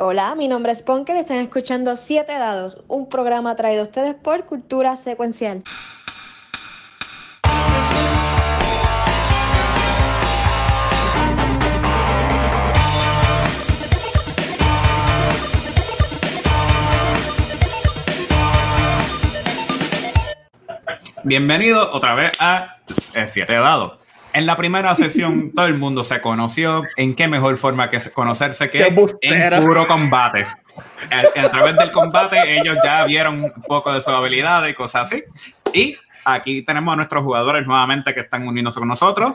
Hola, mi nombre es Ponker y están escuchando Siete Dados, un programa traído a ustedes por Cultura Secuencial. Bienvenido otra vez a Siete Dados. En la primera sesión todo el mundo se conoció. ¿En qué mejor forma que conocerse que en puro combate? A, a, través del combate ellos ya vieron un poco de su habilidad y cosas así. Y aquí tenemos a nuestros jugadores nuevamente que están uniéndose con nosotros.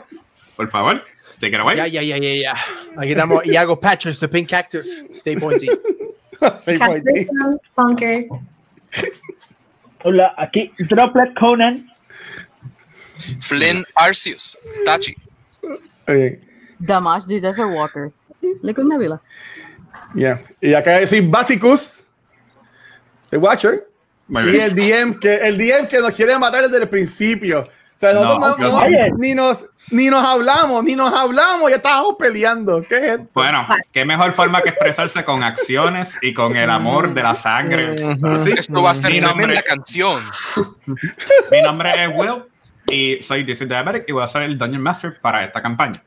Por favor, it away. Ya, ya, ya, ya, ya. Aquí estamos Iago Patches, The Pink Cactus. Stay pointy. Stay pointy. Hola, aquí Droplet Conan. Flynn Arceus, Tachi. Okay. Damash the Desert Walker. Liquid Nebula. Yeah. Y acá soy Basicus, el Watcher. Y el DM, que, el DM que nos quiere matar desde el principio. O sea, nosotros No, ni, nos, ni nos hablamos, ni nos hablamos, ya estábamos peleando. ¿Qué es esto? Bueno, qué mejor forma que expresarse con acciones y con el amor de la sangre. Esto va a ser Mi nombre, canción. mi nombre es Will y soy DC Diabetic y voy a ser el Dungeon Master para esta campaña.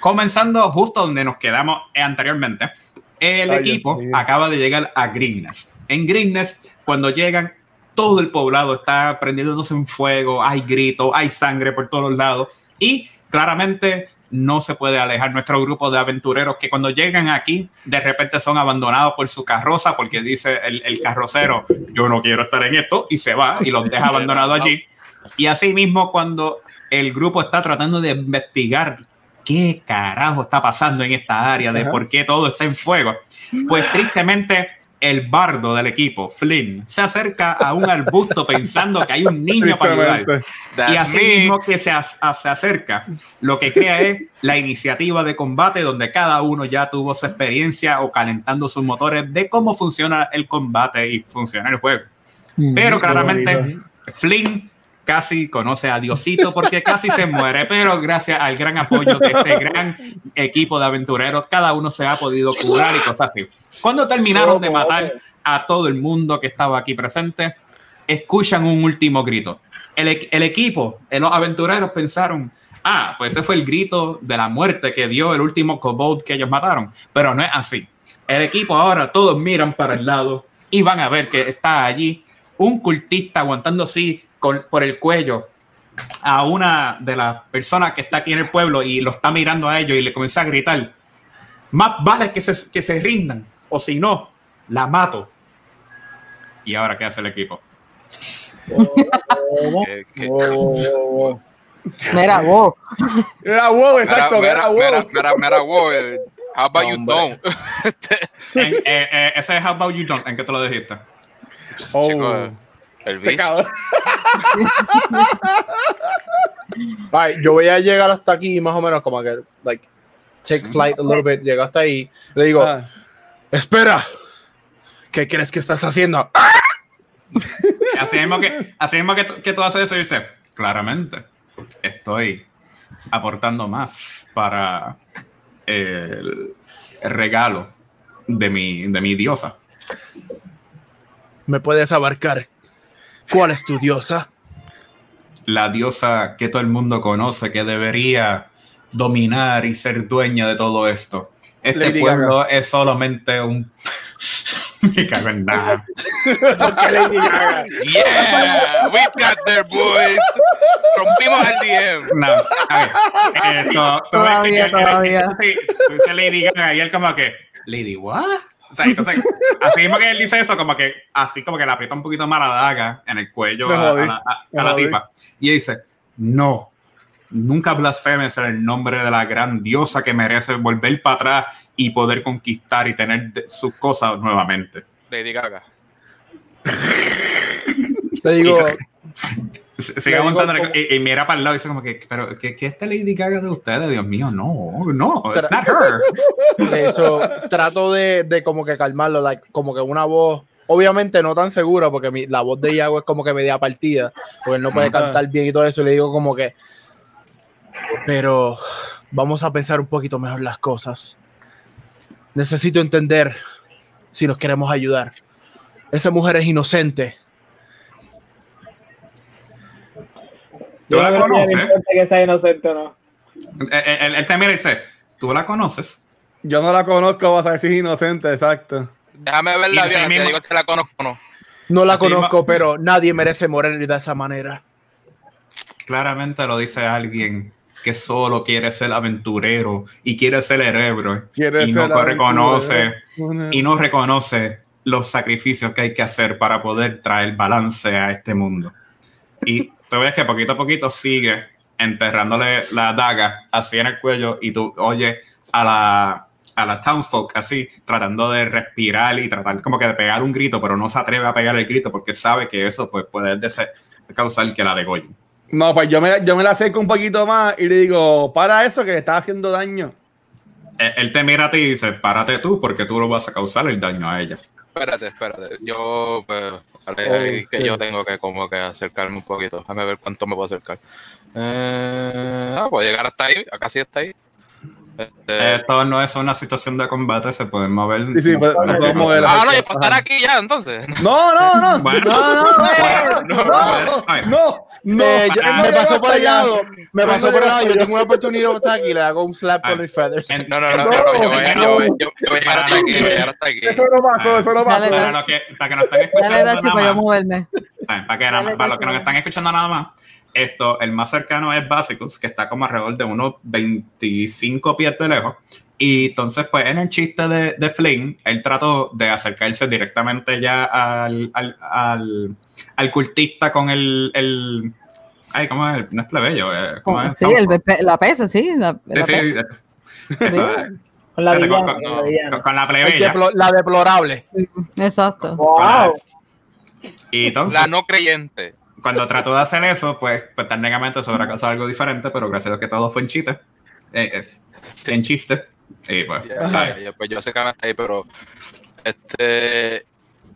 Comenzando justo donde nos quedamos anteriormente, el Ay, equipo Dios acaba de llegar a Greenness. En Greenness, cuando llegan, todo el poblado está prendiéndose en fuego, hay gritos, hay sangre por todos lados y claramente no se puede alejar nuestro grupo de aventureros que cuando llegan aquí de repente son abandonados por su carroza porque dice el, el carrocero yo no quiero estar en esto y se va y los deja abandonados allí y así mismo cuando el grupo está tratando de investigar qué carajo está pasando en esta área de por qué todo está en fuego pues tristemente el bardo del equipo Flynn se acerca a un arbusto pensando que hay un niño para ayudar y así mismo que se, se acerca, lo que crea es la iniciativa de combate donde cada uno ya tuvo su experiencia o calentando sus motores de cómo funciona el combate y funciona el juego. Pero claramente. Flynn casi conoce a Diosito porque casi se muere, pero gracias al gran apoyo de este gran equipo de aventureros, cada uno se ha podido curar y cosas así. Cuando terminaron de matar a todo el mundo que estaba aquí presente, escuchan un último grito. El, e- el equipo, eh, los aventureros pensaron, ah, pues ese fue el grito de la muerte que dio el último kobold que ellos mataron, pero no es así. El equipo ahora todos miran para el lado y van a ver que está allí un cultista aguantando así con, por el cuello a una de las personas que está aquí en el pueblo y lo está mirando a ellos y le comienza a gritar, más vale que se, que se rindan, o si no, la mato. ¿Y ahora qué hace el equipo? Mira, vos. Era wow, exacto, Mira, era mira, wow. mira, mira, mira, wow, eh, How about you don't? En- eh, eh, ese es How About You Don't, ¿en qué te lo dijiste? Oh. El Este. Ay, yo voy a llegar hasta aquí más o menos como que, like, take flight a little bit. Llego hasta ahí. Le digo, Ah, espera. ¿Qué crees que estás haciendo? Así mismo que, así mismo que, tú- que tú haces eso y dices, claramente, estoy aportando más para el, el regalo de mi, de mi diosa. ¿Me puedes abarcar? ¿Cuál es tu diosa? La diosa que todo el mundo conoce, que debería dominar y ser dueña de todo esto. Este Lady pueblo es solamente un... Me cago en nada. porque Lady Gaga. Yeah, we got there, boys. Rompimos el DM. No, a ver, esto, tú ves Todavía, todavía. sí, Lady Gaga y él como que, Lady what? O sea, entonces, así mismo que él dice eso, como que, así como que le aprieta un poquito más la daga en el cuello a, la, a- me a la jodí. tipa. Y dice, no, nunca blasfemes en el nombre de la gran diosa que merece volver para atrás y poder conquistar y tener sus cosas nuevamente. Lady Gaga. Le digo, S- Sigue Le digo aguantando como- y, y mira para el lado y dice como que, pero ¿qué, qué esta Lady Gaga de ustedes? Dios mío, no, no, it's not her. eso, trato de, de como que calmarlo, like, como que una voz, obviamente no tan segura, porque mi- la voz de Iago es como que media partida, porque él no puede cantar bien y todo eso, y le digo como que, pero vamos a pensar un poquito mejor las cosas. Necesito entender si nos queremos ayudar. Esa mujer es inocente. ¿Tú Yo la no conoces? le importe que sea inocente o no. Él, te mira y dice, ¿tú la conoces? Yo no la conozco, vas a decir inocente, exacto. Déjame verla Y así bien, te digo si la conozco o no. No la Así conozco, pero nadie merece morir de esa manera. Claramente lo dice alguien que solo quiere ser aventurero y quiere ser el héroe Quiere y ser no reconoce y no reconoce los sacrificios que hay que hacer para poder traer balance a este mundo. Y tú ves que poquito a poquito sigue enterrándole la daga así en el cuello y tú oyes a la, a la townsfolk así tratando de respirar y tratar como que de pegar un grito, pero no se atreve a pegar el grito porque sabe que eso pues, puede causar que la degollen. No, pues yo me, yo me la acerco un poquito más y le digo, para eso que le está haciendo daño. Él, él te mira a ti y dice, párate tú porque tú lo vas a causar el daño a ella. Espérate, espérate. Yo, pues, vale, ahí que yo tengo que como que acercarme un poquito. Déjame ver cuánto me puedo acercar. Eh, ah, puedo llegar hasta ahí. Acá sí está ahí. Este, Esto no es una situación de combate, se pueden mover. Sí, sí, pues, mover ah, no, yo puedo estar aquí ya, entonces. No, no, no. Bueno, No, no, no, a ver, No, no. Eh, yo- para- me pasó por el allá. lado, me No, pasó no por lado, yo allá. tengo una oportunidad de estar aquí, le hago un slap Ah. con mis feathers. No, no, no, no, yo voy, a llegar hasta aquí, voy a llegar hasta aquí. Eso no pasó, eso no pasó. Para, que, para que nos estén escuchando Dale, Dachi, para yo moverme. para, que, para los que nos están escuchando nada más, esto, el más cercano es Basicus, que está como alrededor de unos 25 pies de lejos. Y entonces, pues en el chiste de, de Flynn, él trató de acercarse directamente ya al, al, al, al cultista con el, el. Ay, ¿cómo es? No es plebeyo. eh, ¿cómo es? Sí, el, la pesa, sí. La, Sí, la sí, pesa. esto, Con la villana, con- con la con, con la plebeya. deplo- la deplorable. Exacto. Wow. Y entonces, La no creyente. Cuando trató de hacer eso, pues, pues técnicamente eso causado algo diferente, pero gracias a Dios que todo fue en chiste. Eh, eh, en chiste. Y pues, pues yo sé que hasta ahí, pero. Este.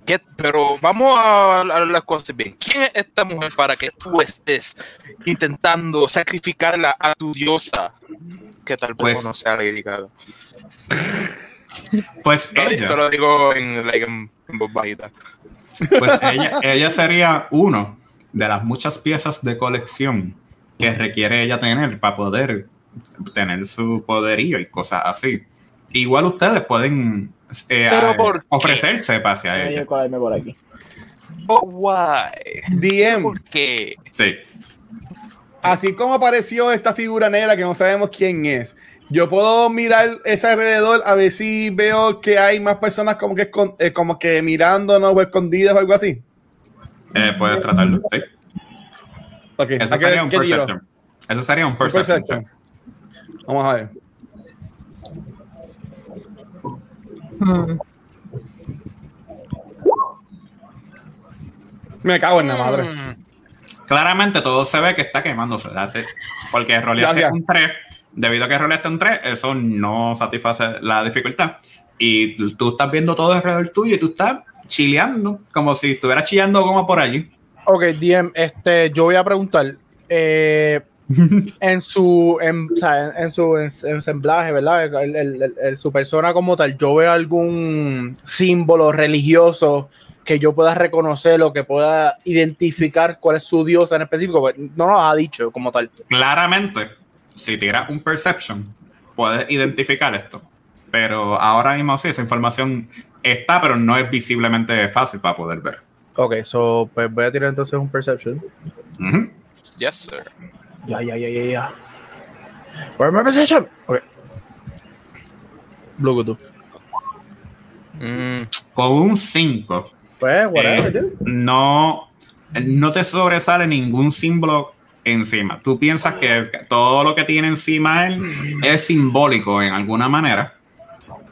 ¿qué? Pero vamos a hablar las cosas bien. ¿Quién es esta mujer para que tú estés intentando sacrificarla a tu diosa? Que tal vez Pues- no sea Gaga. pues ella, Esto lo digo en, like, en, en voz bajita. pues ella, ella sería uno de las muchas piezas de colección que requiere ella tener para poder tener su poderío y cosas así. Igual ustedes pueden eh, Pero a- ¿por qué? ofrecerse hacia Voy a ella. colarme por aquí. Oh, why? DM, ¿Por qué? Sí. así como apareció esta figura negra que no sabemos quién es, yo puedo mirar ese alrededor a ver si veo que hay más personas como que, eh, como que mirándonos o escondidas o algo así. Eh, puedes tratarlo. Sí. Ok, Eso ¿a qué- sería un perception. Eso sería un perception. perception. Vamos a ver. Hmm. Me cago en la madre. Mm, Claramente todo se ve que está quemándose. it. Porque roleaste un 3. Debido a que roleaste un 3, eso no satisface la dificultad. Y tú estás viendo todo alrededor tuyo y tú estás chileando, como si estuvieras chillando como por allí. Ok, DM, este, yo voy a preguntar. eh, en su en, o sea, en- en su en- ensamblaje, ¿verdad? El- el- el- el- su persona como tal, yo veo algún símbolo religioso que yo pueda reconocer o que pueda identificar cuál es su diosa en específico. Pues, No nos ha dicho como tal. Claramente, si tiras un perception, puedes identificar esto. Pero ahora mismo sí, esa información está, pero no es visiblemente fácil para poder ver. Ok, so, pues voy a tirar entonces un perception. Yes, sir. Ya, ya, ya, ya, ya. Where's my perception? Ok. Bluetooth. Mm, Con un 5. Pues, whatever, Eh, dude. no, no te sobresale ningún símbolo encima. Tú piensas que todo lo que tiene encima él es simbólico en alguna manera,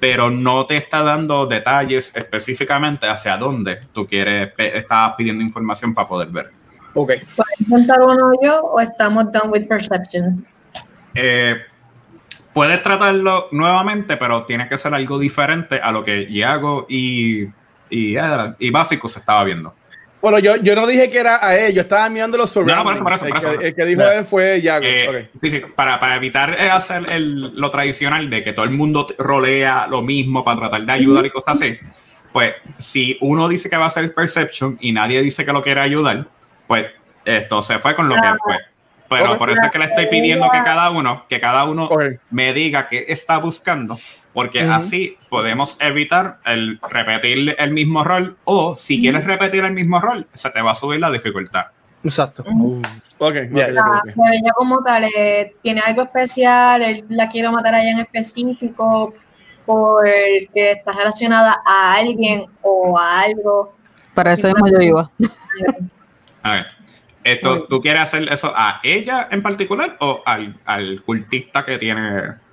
pero no te está dando detalles específicamente hacia dónde tú quieres, estabas pidiendo información para poder ver. Ok. intentar uno yo o estamos done with perceptions? Eh, puedes tratarlo nuevamente, pero tiene que ser algo diferente a lo que Iago y, y, eh, y Básico se estaba viendo. Bueno, yo, yo no dije que era a él, yo estaba mirando los surroundings. No, no, por eso, por eso, por el, que, el que dijo Ya. él fue Yago. Eh. Sí, sí, para, para evitar eh, hacer el- lo tradicional de que todo el mundo rolea lo mismo para tratar de ayudar y cosas así, pues si uno dice que va a hacer perception y nadie dice que lo quiere ayudar, pues esto se fue con lo que fue. Pero por eso es que le estoy pidiendo que cada uno, que cada uno me diga qué está buscando, porque así podemos evitar el repetir el mismo rol o si quieres repetir el mismo rol, se te va a subir la dificultad. Exacto. Ok, Ya, ok, La ok, ok. ella como tal eh, tiene algo especial, él la quiere matar a ella en específico porque está relacionada a alguien o a algo. Para eso mismo yo iba. A ver, esto, ¿tú quieres hacer eso a ella en particular o al, al cultista que tiene?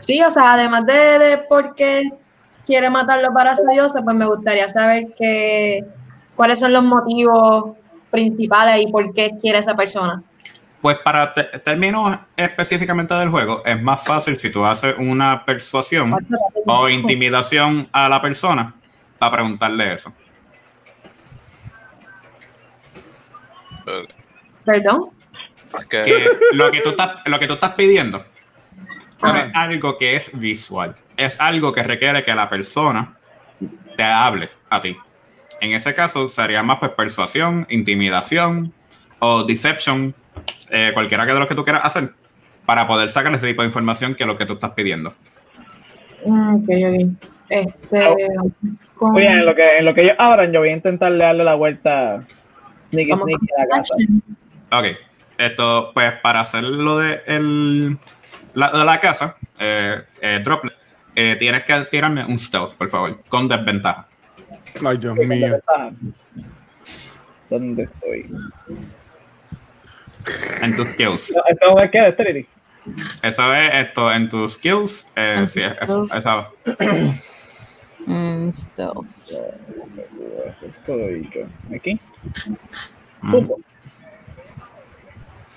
Sí, o sea, además de, de por qué quiere matarlo para su diosa, pues me gustaría saber que, cuáles son los motivos principales y por qué quiere esa persona. Pues para te- términos específicamente del juego, es más fácil si tú haces una persuasión o intimidación a la persona para preguntarle eso. Perdón. Que lo que tú estás, lo que tú estás pidiendo Ajá. es algo que es visual, es algo que requiere que la persona te hable a ti. En ese caso sería más pues, persuasión, intimidación o deception, eh, cualquiera que de los que tú quieras hacer, para poder sacar ese tipo de información que es lo que tú estás pidiendo. Mm, Ok, ok. Este, con- Muy bien, en lo que, en lo que ellos abran, yo voy a intentar darle la vuelta sneaky sneaky con a la casa. Ok, esto, pues para hacer lo de, el, la, de la casa, eh, eh, Droplet, eh, tienes que tirarme un stealth, por favor, con desventaja. Ay, Dios ¿Dónde mío. ¿Dónde estoy? En tus skills. No, ¿Esto es qué? ¿Dexterity? Eso es esto, en tus skills. Eh, En sí, eso, esa- Mm, stealth. Estoy yo. ¿Aquí? mm.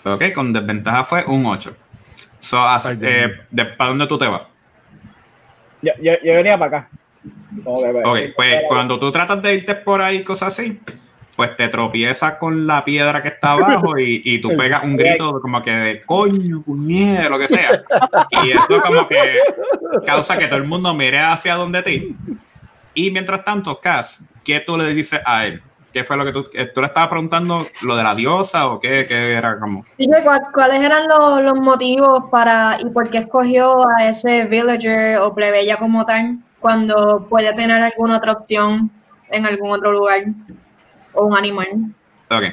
Ok, con desventaja fue un 8. So, as- Ay, Dios eh, de- ¿Para dónde tú te vas? Yo, yo, yo venía para acá. Ok, Ok, pues cuando tú tratas de irte por ahí, cosas así, pues te tropiezas con la piedra que está abajo y, y tú pegas un grito como que de coño, puñet, lo que sea. Y eso como que causa que todo el mundo mire hacia donde ti. Y mientras tanto, Cass, ¿qué tú le dices a él? ¿Qué fue lo que tú, eh, tú le estabas preguntando? ¿Lo de la diosa o qué, qué era como? Dime cuál- cuáles eran los, los motivos para y por qué escogió a ese villager o plebeya como tal cuando puede tener alguna otra opción en algún otro lugar o un animal. Ok.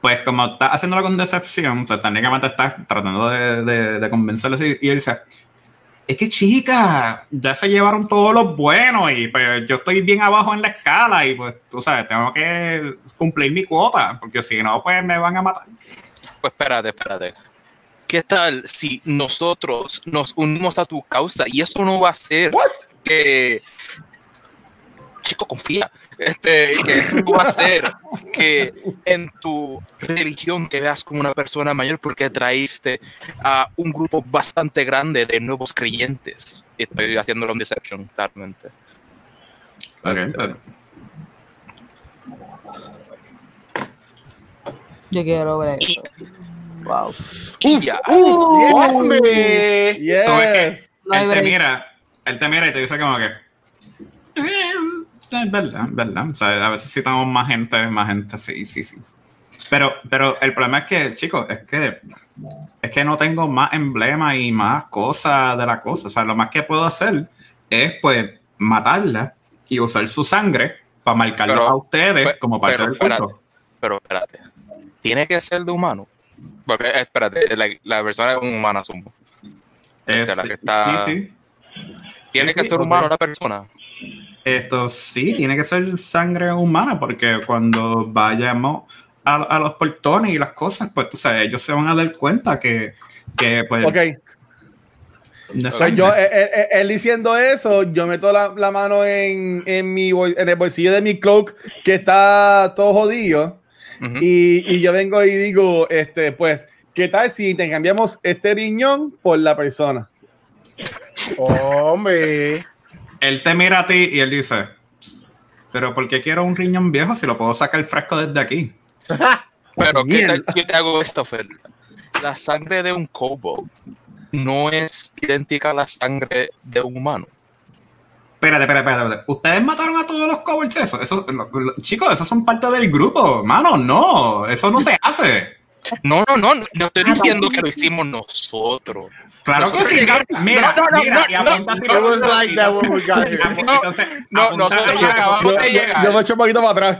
Pues como estás haciéndolo con decepción, pues técnicamente estás tratando de, de, de convencerle y él dice, es que chica, ya se llevaron todos los buenos y pues yo estoy bien abajo en la escala y pues tú sabes, tengo que cumplir mi cuota, porque si no, pues me van a matar. Pues espérate, espérate. ¿Qué tal si nosotros nos unimos a tu causa y eso no va a ser que chico confía este que eso no va a ser que en tu religión te veas como una persona mayor porque traíste a un grupo bastante grande de nuevos creyentes estoy haciéndolo en deception claramente Ok, ok. Yo quiero ver eso. Wow. y ya ¡Hombre! Yes. Hay él te mira, él te mira y te dice como que, "Eh, es verdad, es verdad. O sea, a veces necesitamos más gente, más gente, sí, sí, sí. Pero, pero el problema es que, chicos, es que es que no tengo más emblemas y más cosas de la cosa. O sea, lo más que puedo hacer es pues matarla y usar su sangre para marcarlo Pero- a ustedes pe- como parte pero del culto. espérate. pero espérate tiene que ser de humano porque eh, espérate la, la persona es un humano asumo Es- Este, la que está- Sí, sí. tiene Sí, que ser humano la persona Esto sí, tiene que ser sangre humana, porque cuando vayamos a, a los portones y las cosas, pues tú sabes, ellos se van a dar cuenta que, que pues, Ok, pues yo, eh, eh, eh, él diciendo eso, yo meto la, la mano en, en, mi, bol- en el bolsillo de mi cloak que está todo jodido y, y yo vengo y digo, este, pues, ¿qué tal si te cambiamos este riñón por la persona? ¡Hombre! Él te mira a ti y él dice, pero ¿por qué quiero un riñón viejo si lo puedo sacar fresco desde aquí? Pero ¿qué tal si yo te hago esto, Fer? La sangre de un kobold no es idéntica a la sangre de un humano. Espérate, espérate, espérate. ¿Ustedes mataron a todos los esos? Eso, lo- lo- chicos, esos son parte del grupo. Mano, no. Eso no se hace. No, no, no, no estoy diciendo que lo hicimos nosotros. Claro que sí. Mira, No, no, no, mira, no, y apunta así It was like that when we got here. Entonces, No, apunta nosotros acabamos Yo, de llegar. yo me echo un poquito para atrás.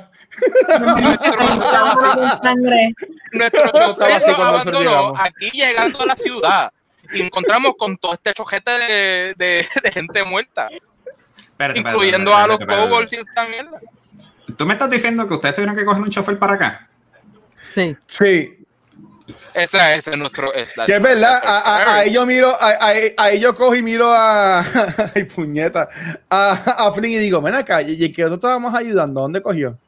Nuestro, chofer nos abandonó aquí llegando a la ciudad. Y encontramos con todo este chojete de, de, de gente muerta, Espérate, espérate, incluyendo espérate, a los espérate, espérate. y esta mierda. ¿Tú me estás diciendo que ustedes tuvieron que coger un chofer para acá? Sí. Sí, Ese, ese es nuestro. Es la- que es verdad. A-. Ahí yo miro, a- ahí yo cojo y miro a. Ay, puñeta. A, a Flynn y digo, ven acá, y y que nosotros estábamos ayudando, ¿dónde cogió?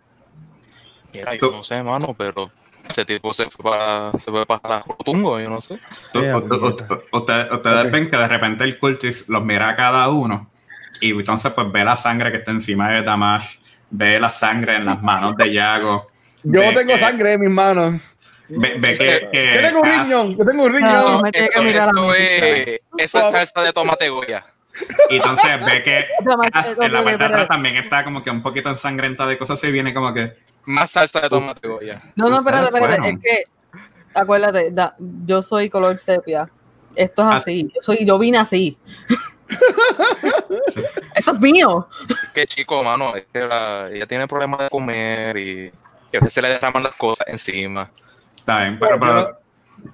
Mira, yo no sé, mano, pero ese tipo se fue para, se fue para Rotungo, yo no sé. Ustedes, ven que de repente el cultist los mira a cada uno y entonces pues ve la sangre que está encima de Damash, ve la sangre en las manos de Yago. Yo ve tengo que- sangre en mis manos. Ve, ve que, que Yo tengo un riñón, yo tengo un No. riñón. me tiene que Eso, eso es, esa es salsa de tomate Goya. y entonces ve que Cass en la parte de atrás espérate. también está como que un poquito ensangrenta de cosas y viene como que Más salsa de tomate Goya. No, no, espérate, Ustedes espérate. Es que, acuérdate, da- yo soy color sepia. Esto es Ah. así. Yo, soy, yo vine así. Sí. Esto es mío. Qué chico, mano. Es que la- ella tiene problemas de comer y que a veces se le derraman las cosas encima. Está bien, pero, pero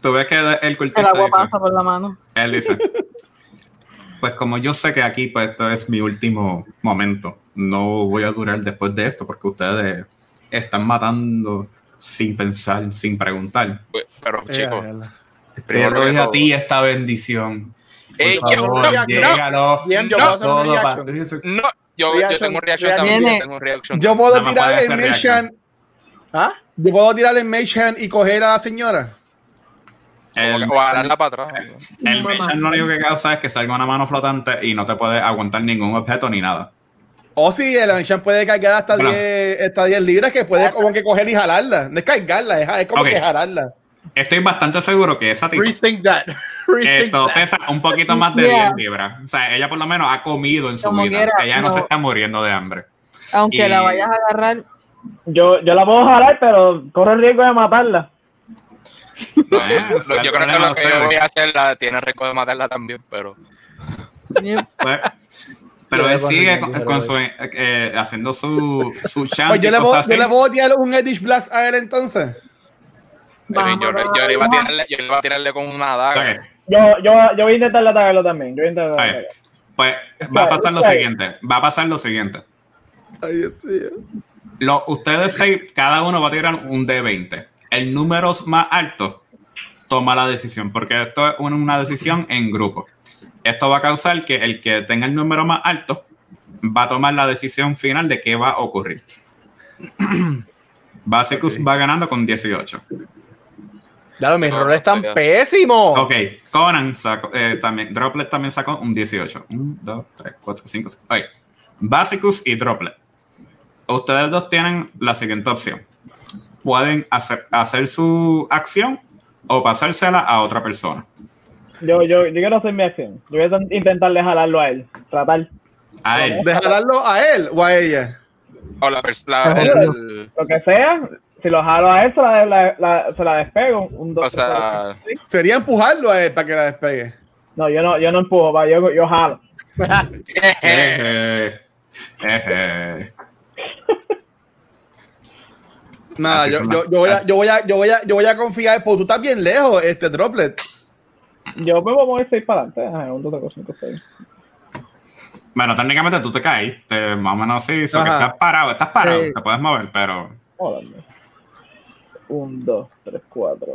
tú ves que el El cultista agua dice, pasa por la mano. él dice, pues como yo sé que aquí pues esto es mi último momento, no voy a durar después de esto porque ustedes están matando sin pensar, sin preguntar. Pues, Pero, Eh, chicos, primero que a ti esta bendición. Ey, yo- favor, no, llégalo. Bien, yo No, no, yo, yo tengo reaction reaction. también. Viene. Tengo reaction Yo puedo tirar el. Hand. ¿Ah? Yo puedo tirar el Mage Hand y coger a la señora. El, O jalarla para atrás. el Mage lo único que causa es que salga una mano flotante y no te puede aguantar ningún objeto ni nada. O si el Mage Hand puede cargar hasta Bueno. 10, hasta 10 libras, que puede como que coger y jalarla. No es cargarla, es, es como que jalarla. Estoy bastante seguro que esa tipo Rethink that. Rethink esto that. pesa un poquito más de Yeah. 10 libras. O sea, ella por lo menos ha comido en su Como vida. quiera, ella no, no. se está muriendo de hambre. Aunque Y- la vayas a agarrar, Yo, yo la puedo jalar, pero corre el riesgo de matarla. Yo- creo que lo que yo voy a hacer la, tiene riesgo de matarla también, pero Pues, pero él sigue con, su, eh, haciendo su, su Pues yo le, puedo, yo le puedo tirar un Edish Blast a él entonces. yo, Vamos, yo, vamos, yo le iba a tirarle, yo le iba a tirarle con una daga. Yo, yo, yo voy a intentar atacarlo también. Yo voy a intentar está bien. atacarlo. Pues va a pasar lo siguiente. Va a pasar lo siguiente. Ay, Dios mío. Lo, ustedes seis, cada uno va a tirar un D20. El número más alto toma la decisión, porque esto es una, una decisión en grupo. Esto va a causar que el que tenga el número más alto va a tomar la decisión final de qué va a ocurrir. Basicus va ganando con 18. Claro, mis No, roles están pésimos. Ok, Conan sacó, eh, también, Droplet también sacó un 18. 1, 2, 3, 4, 5, 6. Ok, Basicus y Droplet. Ustedes dos tienen la siguiente opción. Pueden hacer, hacer su acción o pasársela a otra persona. Yo, yo, yo quiero hacer mi acción. Yo voy a int- intentarle jalarlo a él. Tratar. A él. ¿De jalarlo a él o a ella? O la pers- la- Ay, el- Lo que sea. Si lo jalo a él, se la, la, la- se la despego. Un, dos, o sea, tres, Sería empujarlo a él para que la despegue. No, yo no, yo no empujo, pa, yo, yo jalo. Eje, eje. Nada, yo, yo, yo voy a, yo voy a, yo voy a, yo voy a confiar, porque tú estás bien lejos, este Droplet. Yo me voy a mover seis para adelante. Ajá, un, dos, tres, cuatro, cinco, seis. Bueno, técnicamente tú te caíste, más o menos así, so que Ajá. estás parado, estás parado, Sí. te puedes mover, pero darle. Un, dos, tres, cuatro.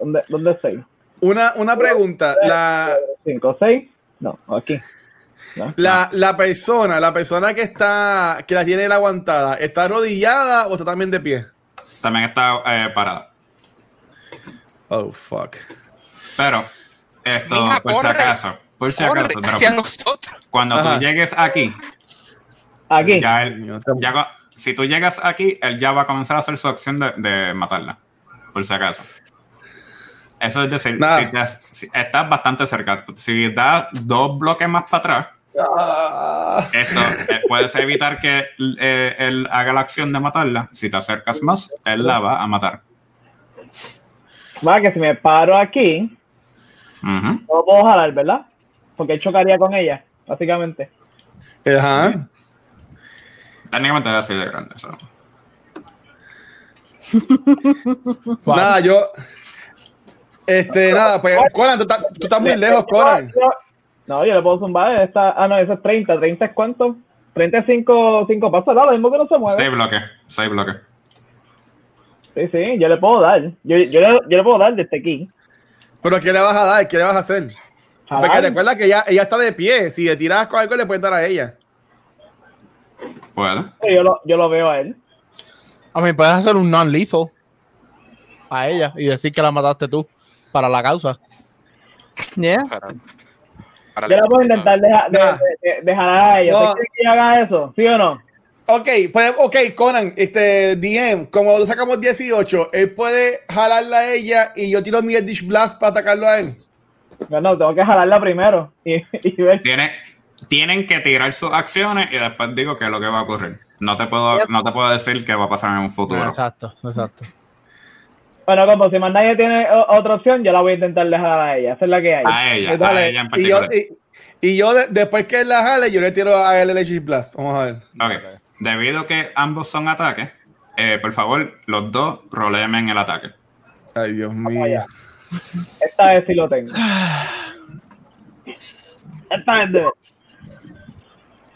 ¿Dónde, dónde es seis? Una, una pregunta, la, Cinco, seis. No, aquí. No. la, la persona, la persona que está, que la tiene la aguantada, ¿está arrodillada o está también de pie? también está eh, parada. Oh, fuck. Pero, esto, Mija, por si acaso, por si corre acaso, hacia Droplet, nosotros. cuando Ajá. tú llegues aquí, Aquí. ya él, ya co- si tú llegas aquí, él ya va a comenzar a hacer su acción de, de matarla, por si acaso. Eso es decir, si, te si estás bastante cerca, si das dos bloques más para atrás, Ah. Esto eh, puedes evitar que eh, él haga la acción de matarla. Si te acercas más, él la va a matar. Va, que si me paro aquí, Ujú. no lo puedo jalar, ¿verdad? Porque él chocaría con ella, básicamente. Ajá. Técnicamente es así de grande. eso. Nada, yo. Este, nada, pues, Conan, tú, estás- tú estás muy lejos, Conan. No, yo le puedo zumbar. Esta, ah, no, eso es 30. ¿30 es cuánto? 35 cinco pasos, ¿no? Lo mismo que no se mueve. Seis bloques. Seis bloques. Sí, sí, yo le puedo dar. Yo, yo, le, yo le puedo dar desde aquí. Pero ¿qué le vas a dar? ¿Qué le vas a hacer? Porque Jalar. recuerda que ella, ella está de pie. Si le tiras con algo, le puedes dar a ella. Sí, Yo lo, yo lo veo a él. A mí puedes hacer un non-lethal a ella y decir que la mataste tú para la causa. Yeah. Para, Yo le puedo intentar dejar de, Nah. de, de- de jalar a ella. No. ¿Usted quiere que haga eso? ¿Sí o no? Ok, pues, ok, Conan, este, DM, como sacamos 18, él puede jalarla a ella y yo tiro mi Dish Blast para atacarlo a él. No, no, tengo que jalarla primero. Y, y ver. Tiene, tienen que tirar sus acciones y después digo qué es lo que va a ocurrir. No te puedo, no te puedo decir qué va a pasar en un futuro. Exacto, exacto. Bueno, como si más nadie tiene otra opción, yo la voy a intentar dejar a ella. Esa es la que hay. A ella, a ella en y yo, particular. y, y yo de- después que él la jale, yo le tiro a él el Dish Blast. Vamos a ver. Ok. Debido a que ambos son ataques, eh, por favor, los dos roléenme en el ataque. Ay, Dios mío. Esta vez sí lo tengo. Esta vez de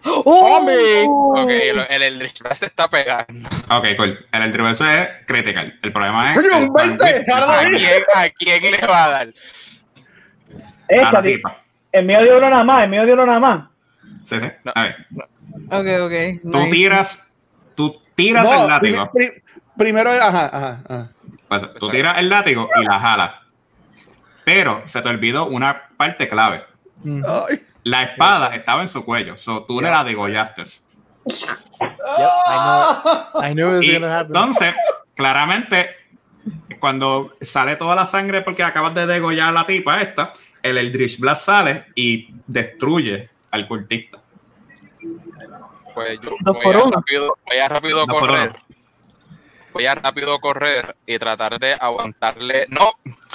¡Oh! Ok, el Eldritch Blast se está pegando. Ok, cool. El Eldritch es critical. El problema es. Coño, el un 20, bandit- ahora lo ¿A quién, ¿A quién le va a dar? a Esta, la di- tipa. el mío dio uno nada más, el mío dio uno nada más. Sí, sí. No. A ver, Ok, ok. tú nice. tiras. Tú tiras No, el látigo. pri- pri- primero, ajá, ajá, ajá. Pues, tú tiras el látigo y la jalas. Pero se te olvidó una parte clave. Ay. La espada estaba en su cuello. So tú le la degollaste. I knew it was Y gonna happen. entonces, claramente, cuando sale toda la sangre porque acabas de degollar a la tipa esta, el Eldritch Blast sale y destruye al cultista. Pues yo voy a rápido, voy a rápido correr. Voy a rápido correr y tratar de aguantarle. No,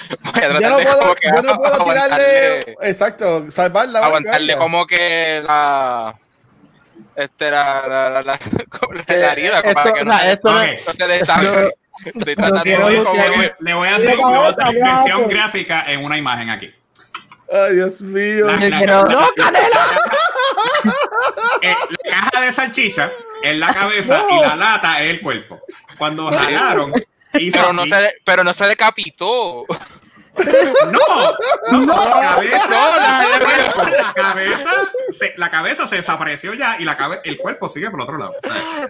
Yo no de puedo, como que yo no puedo tirarle. Exacto, salvarla. aguantarle como que la. Este, la, la, la, la, como la- la herida, como Esto- para que no, se, esto no- se desangre. Estoy tratando quiero de Le como voy, que. le voy a hacer, le voy a hacer cabeza, versión gráfica en una imagen aquí. Ay, Dios mío. La, Yo la- quiero- la- ¡No, Eh, la caja de salchicha es la cabeza y la lata es el cuerpo. Cuando jalaron, Pero no, se, pero no se decapitó. No, no, la cabeza, No, la- la- la cabeza, se, la cabeza se desapareció ya y la cabe- el cuerpo sigue por otro lado. Sea,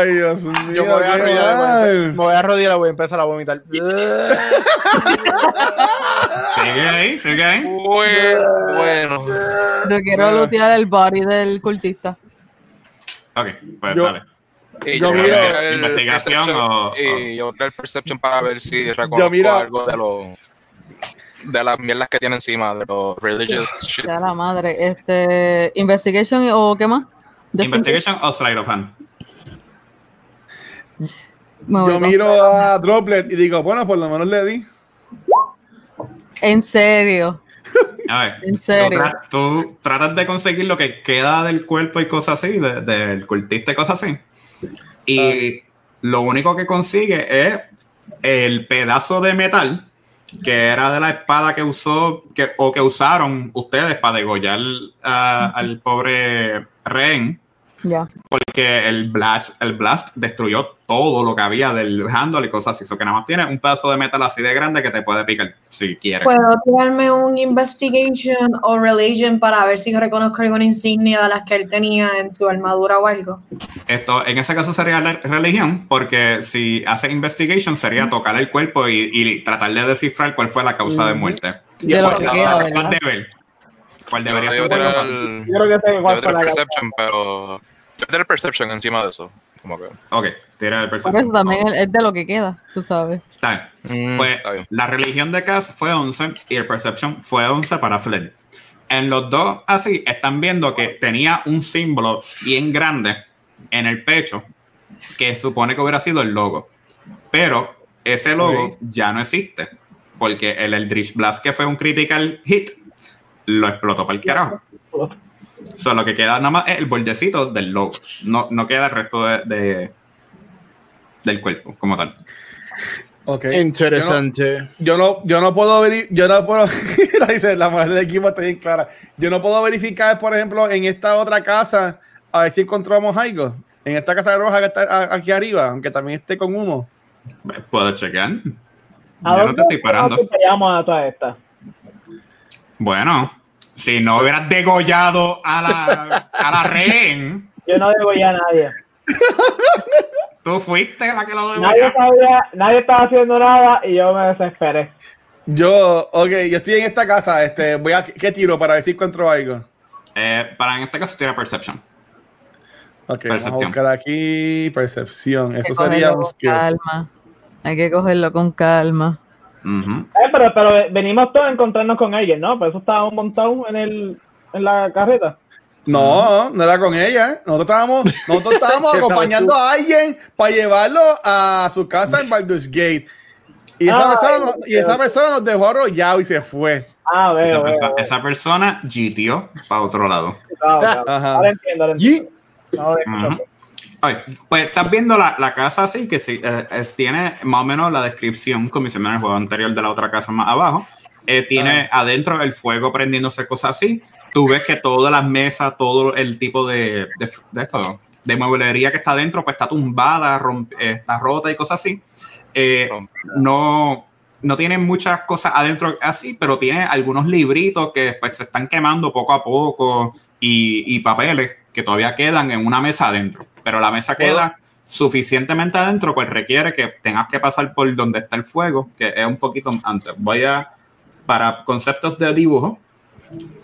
Ay, Dios mío. Yo me voy a arrodillar, me voy a arrodillar y voy a empezar a vomitar. sigue ahí, sigue ahí. Bueno, bueno. Yo quiero lootear el body del cultista. Ok, pues Yo- dale. Y Yo yo voy a miro- el Investigación o- Y yo el perception para ver si reconozco miro- algo de los de las mierdas que tiene encima, de los religious shit. Ya la madre. Este. Investigation o qué más? Investigation o Slide of Hand. Yo miro a Droplet y digo, bueno, por lo menos le di. En serio. A ver, ¿En serio? Tú, tra- tú tratas de conseguir lo que queda del cuerpo y cosas así, de- del cultista y cosas así. Y lo único que consigue es el pedazo de metal que era de la espada que usó que, o que usaron ustedes para degollar a- al pobre rehén. Porque el blast, el blast destruyó todo lo que había del handle y cosas así. Eso que nada más tiene un pedazo de metal así de grande que te puede picar si quieres. ¿Puedo tirarme un investigation o religion para ver si reconozco alguna insignia de las que él tenía en su armadura o algo? Esto, en ese caso sería la religión, porque si hace investigation sería tocar el cuerpo y, y tratar de descifrar cuál fue la causa de muerte. De lo que pues, queda, ah, ¿verdad? ¿Cuál debe? ¿Cuál debería yo ser? Yo creo que la perception, pero yo tirar perception encima de eso. Como que, Ok, tira el Por perception. eso también es de lo que queda, tú sabes. Está bien. mm, Pues está bien. la religión de Cass fue 11 y el perception fue 11 para Flynn. en los dos así están viendo que tenía un símbolo bien grande en el pecho que supone que hubiera sido el logo. Pero ese logo ya no existe porque el Eldritch Blast que fue un critical hit lo explotó para el carajo. Solo que queda nada más es el bordecito del logo. No, no queda el resto de, de- del cuerpo como tal. Ok. Interesante. Yo no, yo no puedo ver, yo no puedo, dice la mujer del equipo está bien clara. Yo no puedo verificar, por ejemplo, en esta otra casa, a ver si encontramos algo. En esta casa roja que está aquí arriba, aunque también esté con humo. Puedo chequear. ¿A Yo no te estoy parando. a todas estas? Bueno, si no hubieras degollado a la, a la rehén, Yo no debo ya a nadie. tú fuiste la que lo Nadie degolló. sabía, nadie estaba haciendo nada y yo me desesperé. Yo, ok, yo estoy en esta casa, este, voy a, ¿qué tiro para ver si encuentro algo? Eh, para en este caso tiene Perception. Ok, vamos a Percepción. buscar aquí percepción. Eso sería un skill. calma. Hay que cogerlo con calma. Ujú. Eh, pero, pero venimos todos a encontrarnos con alguien, ¿no? Por eso estábamos montados en, el, en la carreta. No, no era con ella. ¿eh? Nosotros estábamos, nosotros estábamos ¿Qué sabes acompañando a alguien para llevarlo a su casa en Baldur's Gate. Y esa, Ah, persona, nos- y esa persona nos dejó arrollado y se fue. Ah, veo, Esa, veo. perso- veo. esa persona GTO para otro lado. Claro. Ajá. Ahora entiendo, ahora entiendo. Ahora pues estás viendo la, la casa así, que sí, eh, eh, tiene más o menos la descripción, como hicimos en el juego anterior de la otra casa más abajo. Eh, tiene adentro el fuego prendiéndose, cosas así. Tú ves que todas las mesas, todo el tipo de, de, de esto, de mueblería que está adentro, pues está tumbada, romp- eh, está rota y cosas así. Eh, no, no tiene muchas cosas adentro así, pero tiene algunos libritos que pues, se están quemando poco a poco y, y papeles que todavía quedan en una mesa adentro. Pero la mesa ¿Puedo? queda suficientemente adentro, pues requiere que tengas que pasar por donde está el fuego, que es un poquito antes. Voy a, para conceptos de dibujo,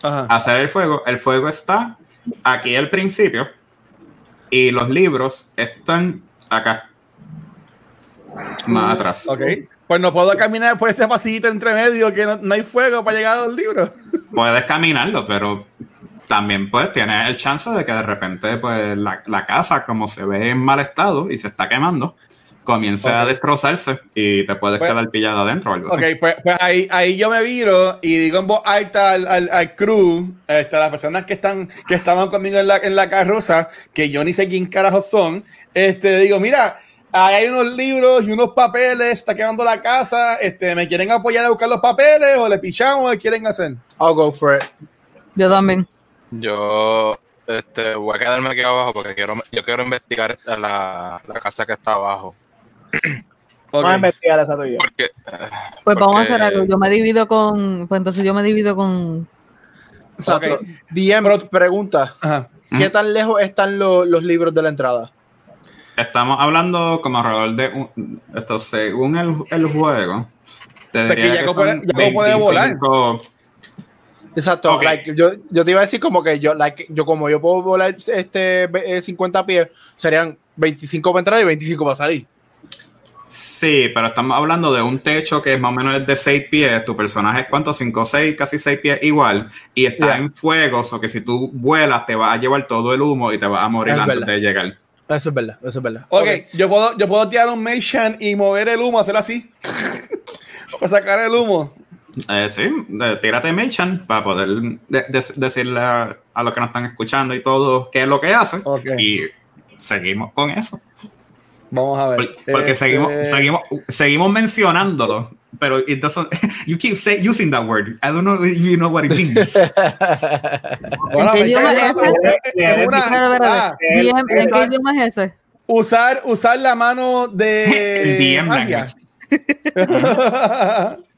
Ajá. hacer el fuego. El fuego está aquí al principio y los libros están acá, más atrás. Ok. Pues no puedo caminar por ese pasillito entre medio que no, no hay fuego para llegar a los libros. puedes caminarlo, pero también pues tienes el chance de que de repente pues la, la casa como se ve en mal estado y se está quemando, comience a destrozarse y te puedes Pues- quedar pillado adentro o algo Ok, así. pues, pues ahí, ahí yo me viro y digo en voz alta al, al, al crew, este, a las personas que están que estaban conmigo en la, en la carroza, que yo ni sé quién carajos son, este, digo, mira, ahí hay unos libros y unos papeles, está quemando la casa, este, ¿me quieren apoyar a buscar los papeles o le pichamos? ¿Qué quieren hacer? I'll go for it. Yo también. Yo este, voy a quedarme aquí abajo porque quiero, yo quiero investigar la, la casa que está abajo. Vamos a investigar esa tuya. Porque, Pues vamos a hacer algo. Yo me divido con. Pues entonces yo me divido con. Exacto. Ok. DM, pregunta. Ajá. ¿Qué tan lejos están lo- los libros de la entrada? Estamos hablando como alrededor de un- esto según el, el juego. Te Es que diría que son puede- puede volar. 25 Exacto. Like, yo, yo te iba a decir como que yo, like, yo como yo puedo volar este ve- eh, 50 pies, serían 25 para entrar y 25 para salir. Sí, pero estamos hablando de un techo que es más o menos de 6 pies. Tu personaje es cuánto? 5, 6, casi 6 pies igual. Y está Yeah. en fuego, o que si tú vuelas te vas a llevar todo el humo y te vas a morir Es antes verdad. de llegar. Eso es verdad, eso es verdad. Ok, Ok. Yo, puedo, yo puedo tirar un Mage y mover el humo, hacer así. para sacar el humo. Eh, sí, tírate Mechan para poder de- de- decirle a, a los que nos están escuchando y todo qué es lo que hace. Ok. Y seguimos con eso. Vamos a ver. Por- Porque Este, seguimos, seguimos, seguimos mencionándolo. Pero it doesn't, you keep say, using that word. I don't know if you know what it means. Bueno, ¿En qué idioma es ah, espera. DM, ¿En qué usar- idioma es ese? usar, usar la mano de. DM magia.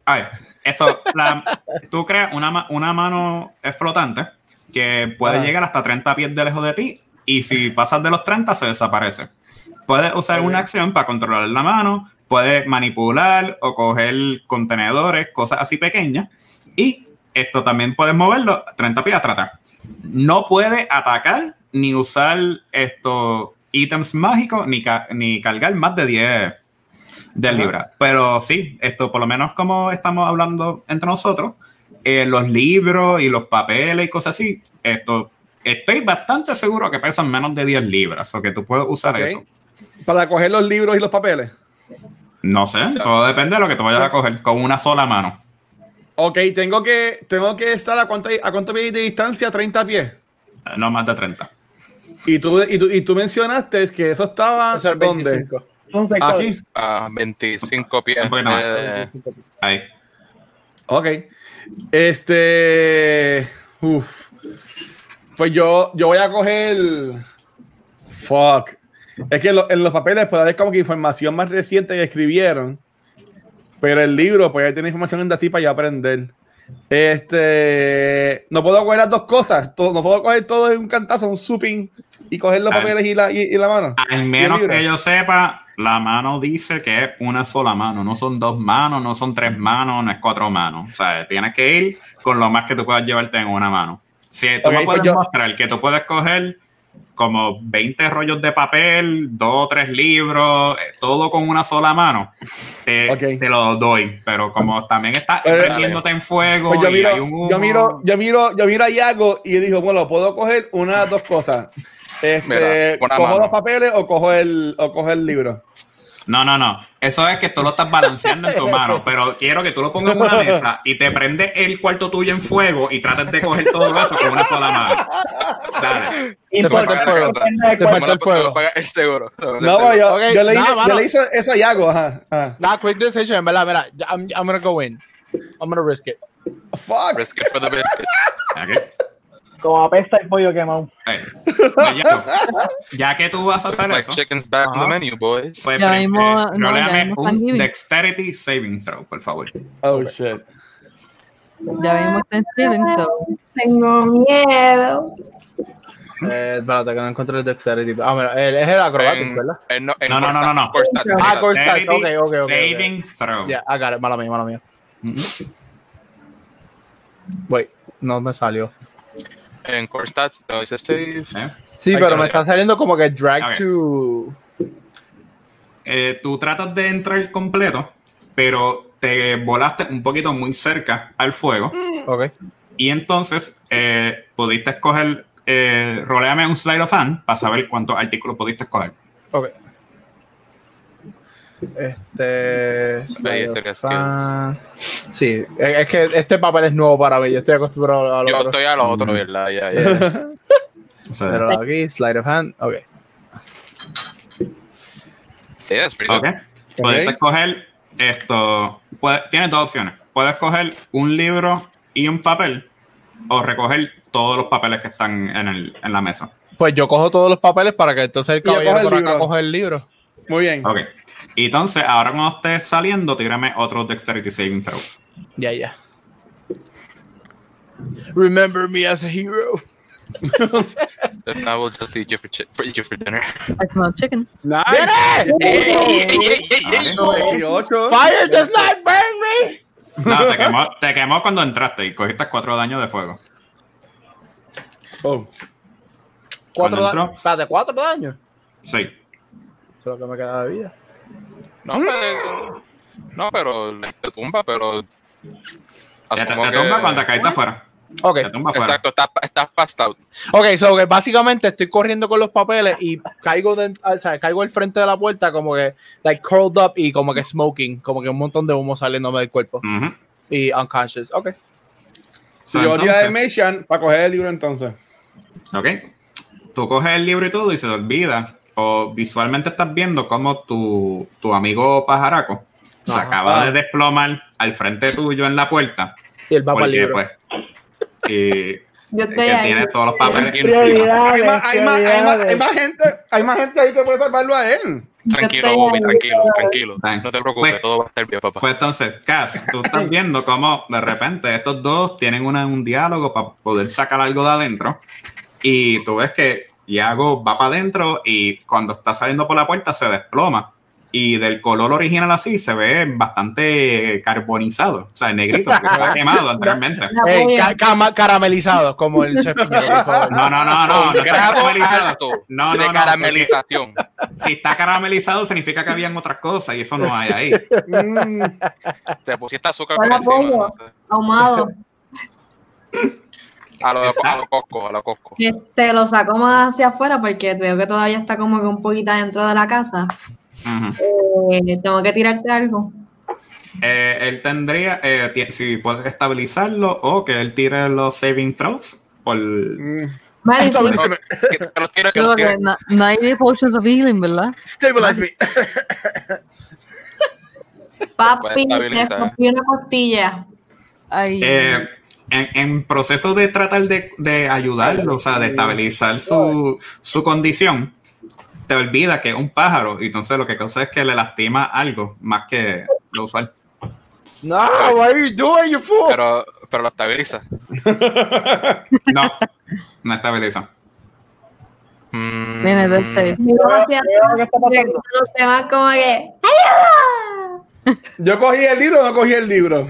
A ver, esto, la- tú creas una, una mano flotante que puede Ajá. llegar hasta 30 pies de lejos de ti y si pasas de los 30 se desaparece. Puedes usar una acción para controlar la mano, puedes manipular o coger contenedores, cosas así pequeñas y esto también puedes moverlo 30 pies a tratar. No puede atacar ni usar estos ítems mágicos ni, ca- ni cargar más de 10 de libra. Pero sí, esto por lo menos como estamos hablando entre nosotros, eh, los libros y los papeles y cosas así, esto, estoy bastante seguro que pesan menos de 10 libras, o que tú puedes usar eso. Para coger los libros y los papeles. No sé, todo depende de lo que tú vayas a coger con una sola mano. Ok, tengo que, tengo que estar a cuánto, a cuánto pies de distancia, 30 pies. No más de 30. Y tú, y tú, y tú mencionaste que eso estaba Eso es ¿dónde? 25. Son seis Aquí. A 25 pies. Un poquito más. eh, Ahí. Ok. Este. Uf. Pues yo, yo voy a coger. Fuck. Es que en, lo- en los papeles puede haber como que información más reciente que escribieron. Pero el libro, pues ahí tiene información en así para yo aprender. Este. No puedo coger las dos cosas. todo- no puedo coger todo en un cantazo, un suping y coger los Ah. papeles y la, y, y la mano. Al menos que yo sepa, la mano dice que es una sola mano, no son dos manos, no son tres manos, no es cuatro manos. O sea, tienes que ir con lo más que tú puedas llevarte en una mano. Si tú me pues puedes yo- mostrar que tú puedes coger como 20 rollos de papel, dos o tres libros, eh, todo con una sola mano, te, lo doy. Pero como también estás Eh, prendiéndote en fuego Pues yo y miro, hay un humo, yo miro, yo miro, yo miro a Iago y dijo, bueno, puedo coger una de las dos cosas. Este, Mira, cojo mano. los papeles o cojo el, o cojo el libro. No, no, no. Eso es que tú lo estás balanceando en tu mano, pero quiero que tú lo pongas en una mesa y te prendes el cuarto tuyo en fuego y trates de coger todo eso con una sola mano. Dale. Te falta el fuego. Te falta el fuego. el seguro. No, yo, yo le hice, nada, yo le hice eso a Iago, ajá. ajá. Nah, quick decision, en verdad, mira, I'm, I'm gonna go in. I'm gonna risk it. Fuck. Risk it for the biscuit. Ok. Como apesta el pollo quemado. Eh, pues ya, que tú vas a hacer Like eso, chicken's back on the menu, boys. pues Ya mismo, eh, no, un. Dexterity Saving Throw, por favor. Oh, shit. Ya vimos Thanksgiving, so. Tengo miedo. Eh, espérate, que no encontré el dexterity. Ah, mira, él es el acrobatic, En- ¿verdad? en- no, en No, no, no, no, Ah, ok, ok, ok, ok. Saving Throw. Ya, I got it, mala mía, mala mía. Ujú. Wait, no me salió. En core stats, no dice save. Eh, Sí, pero me ya. está saliendo como que drag Ok. to. eh, tú tratas de entrar completo, pero te volaste un poquito muy cerca al fuego. Ok. Y entonces eh, pudiste escoger, eh, roleame un slide of hand para saber cuántos artículos pudiste escoger. Ok. Este. Sí, es que este papel es nuevo para mí. Yo estoy acostumbrado a lo Yo otro. estoy a lo otro, ¿verdad? Ya, ya. Pero aquí, slide of hand. Ok. Pretty ok. good. Pudiste Ok. escoger esto. puede- tienes dos opciones. Puedes coger un libro y un papel o recoger todos los papeles que están en, el, en la mesa. Pues yo cojo todos los papeles para que entonces el caballero cojo el por acá libro. coja el libro. Muy bien. Ok. Y entonces, ahora cuando estés saliendo, tírame otro Dexterity Saving Throw. Ya, ya. Remember me as a hero. Then I will just eat you for, chi- for, eat you for dinner. I smell chicken. Nice. Hey, hey, hey, hey, hey, hey. 28. Fire does not burn me. No, te quemó, te quemó cuando entraste y cogiste cuatro daños de fuego. Oh. Cuatro daños. cuatro daños. Sí. Eso es lo que me queda de vida. No, pero, no, pero te tumba, pero. Te, te asumo que- tumba cuando caíste afuera. Ok. Te tumba afuera. Exacto, estás estás passed out. Ok, so que básicamente estoy corriendo con los papeles y caigo, de, o sea, caigo al frente de la puerta como que, like, curled up y como que smoking, como que un montón de humo saliéndome del cuerpo. Ujú. Y unconscious. Ok. So, yo entonces- Meshan para coger el libro entonces. Ok. Tú coges el libro y todo y se te olvida. Visualmente estás viendo cómo tu, tu amigo pajaraco se Ajá. acaba de desplomar al frente tuyo en la puerta. Y el va para el libro. pues, y Yo es estoy que ahí. tiene todos los papeles. Hay hay, más, hay, más, hay más gente, hay más gente ahí que puede salvarlo a él. Tranquilo, Bobby, tranquilo, tranquilo. No te preocupes, Pues- todo va a estar bien, papá. Pues entonces, Cass, tú estás viendo cómo de repente estos dos tienen una- un diálogo para poder sacar algo de adentro. Y tú ves que Iago va para adentro y cuando está saliendo por la puerta se desploma. Y del color original así se ve bastante carbonizado, o sea, negrito, porque se ha quemado anteriormente. La Ey, polla. ca- cama- caramelizados como el chef Piñero, por. No, no, no, no, no caramelizado. alto No, no, de caramelización. Si está caramelizado significa que habían otras cosas y eso no hay ahí. Mm, Te pusiste azúcar por encima. pollo. no sé. Ahumado. A lo, a lo Costco, a lo Costco. Este, lo saco más hacia afuera porque veo que todavía está como que un poquito dentro de la casa. Eh, tengo que tirarte algo. Eh, él tendría, eh, si puede estabilizarlo o que él tire los saving throws por... Vale, sí. No, no hay potions of healing, ¿verdad? Stabilize me. Papi, estabilizar. escupí una costilla. Ay, Eh, en, en proceso de tratar de, de ayudarlo, o sea, de estabilizar su, su condición, te olvida que es un pájaro y entonces lo que causa es que le lastima algo más que lo usual. No, what are you doing, you fool? Pero, pero lo estabiliza. No, no estabiliza. Mm, está atrás, pasando. los demás como que ¡Ayuda! Yo cogí el libro o no cogí el libro.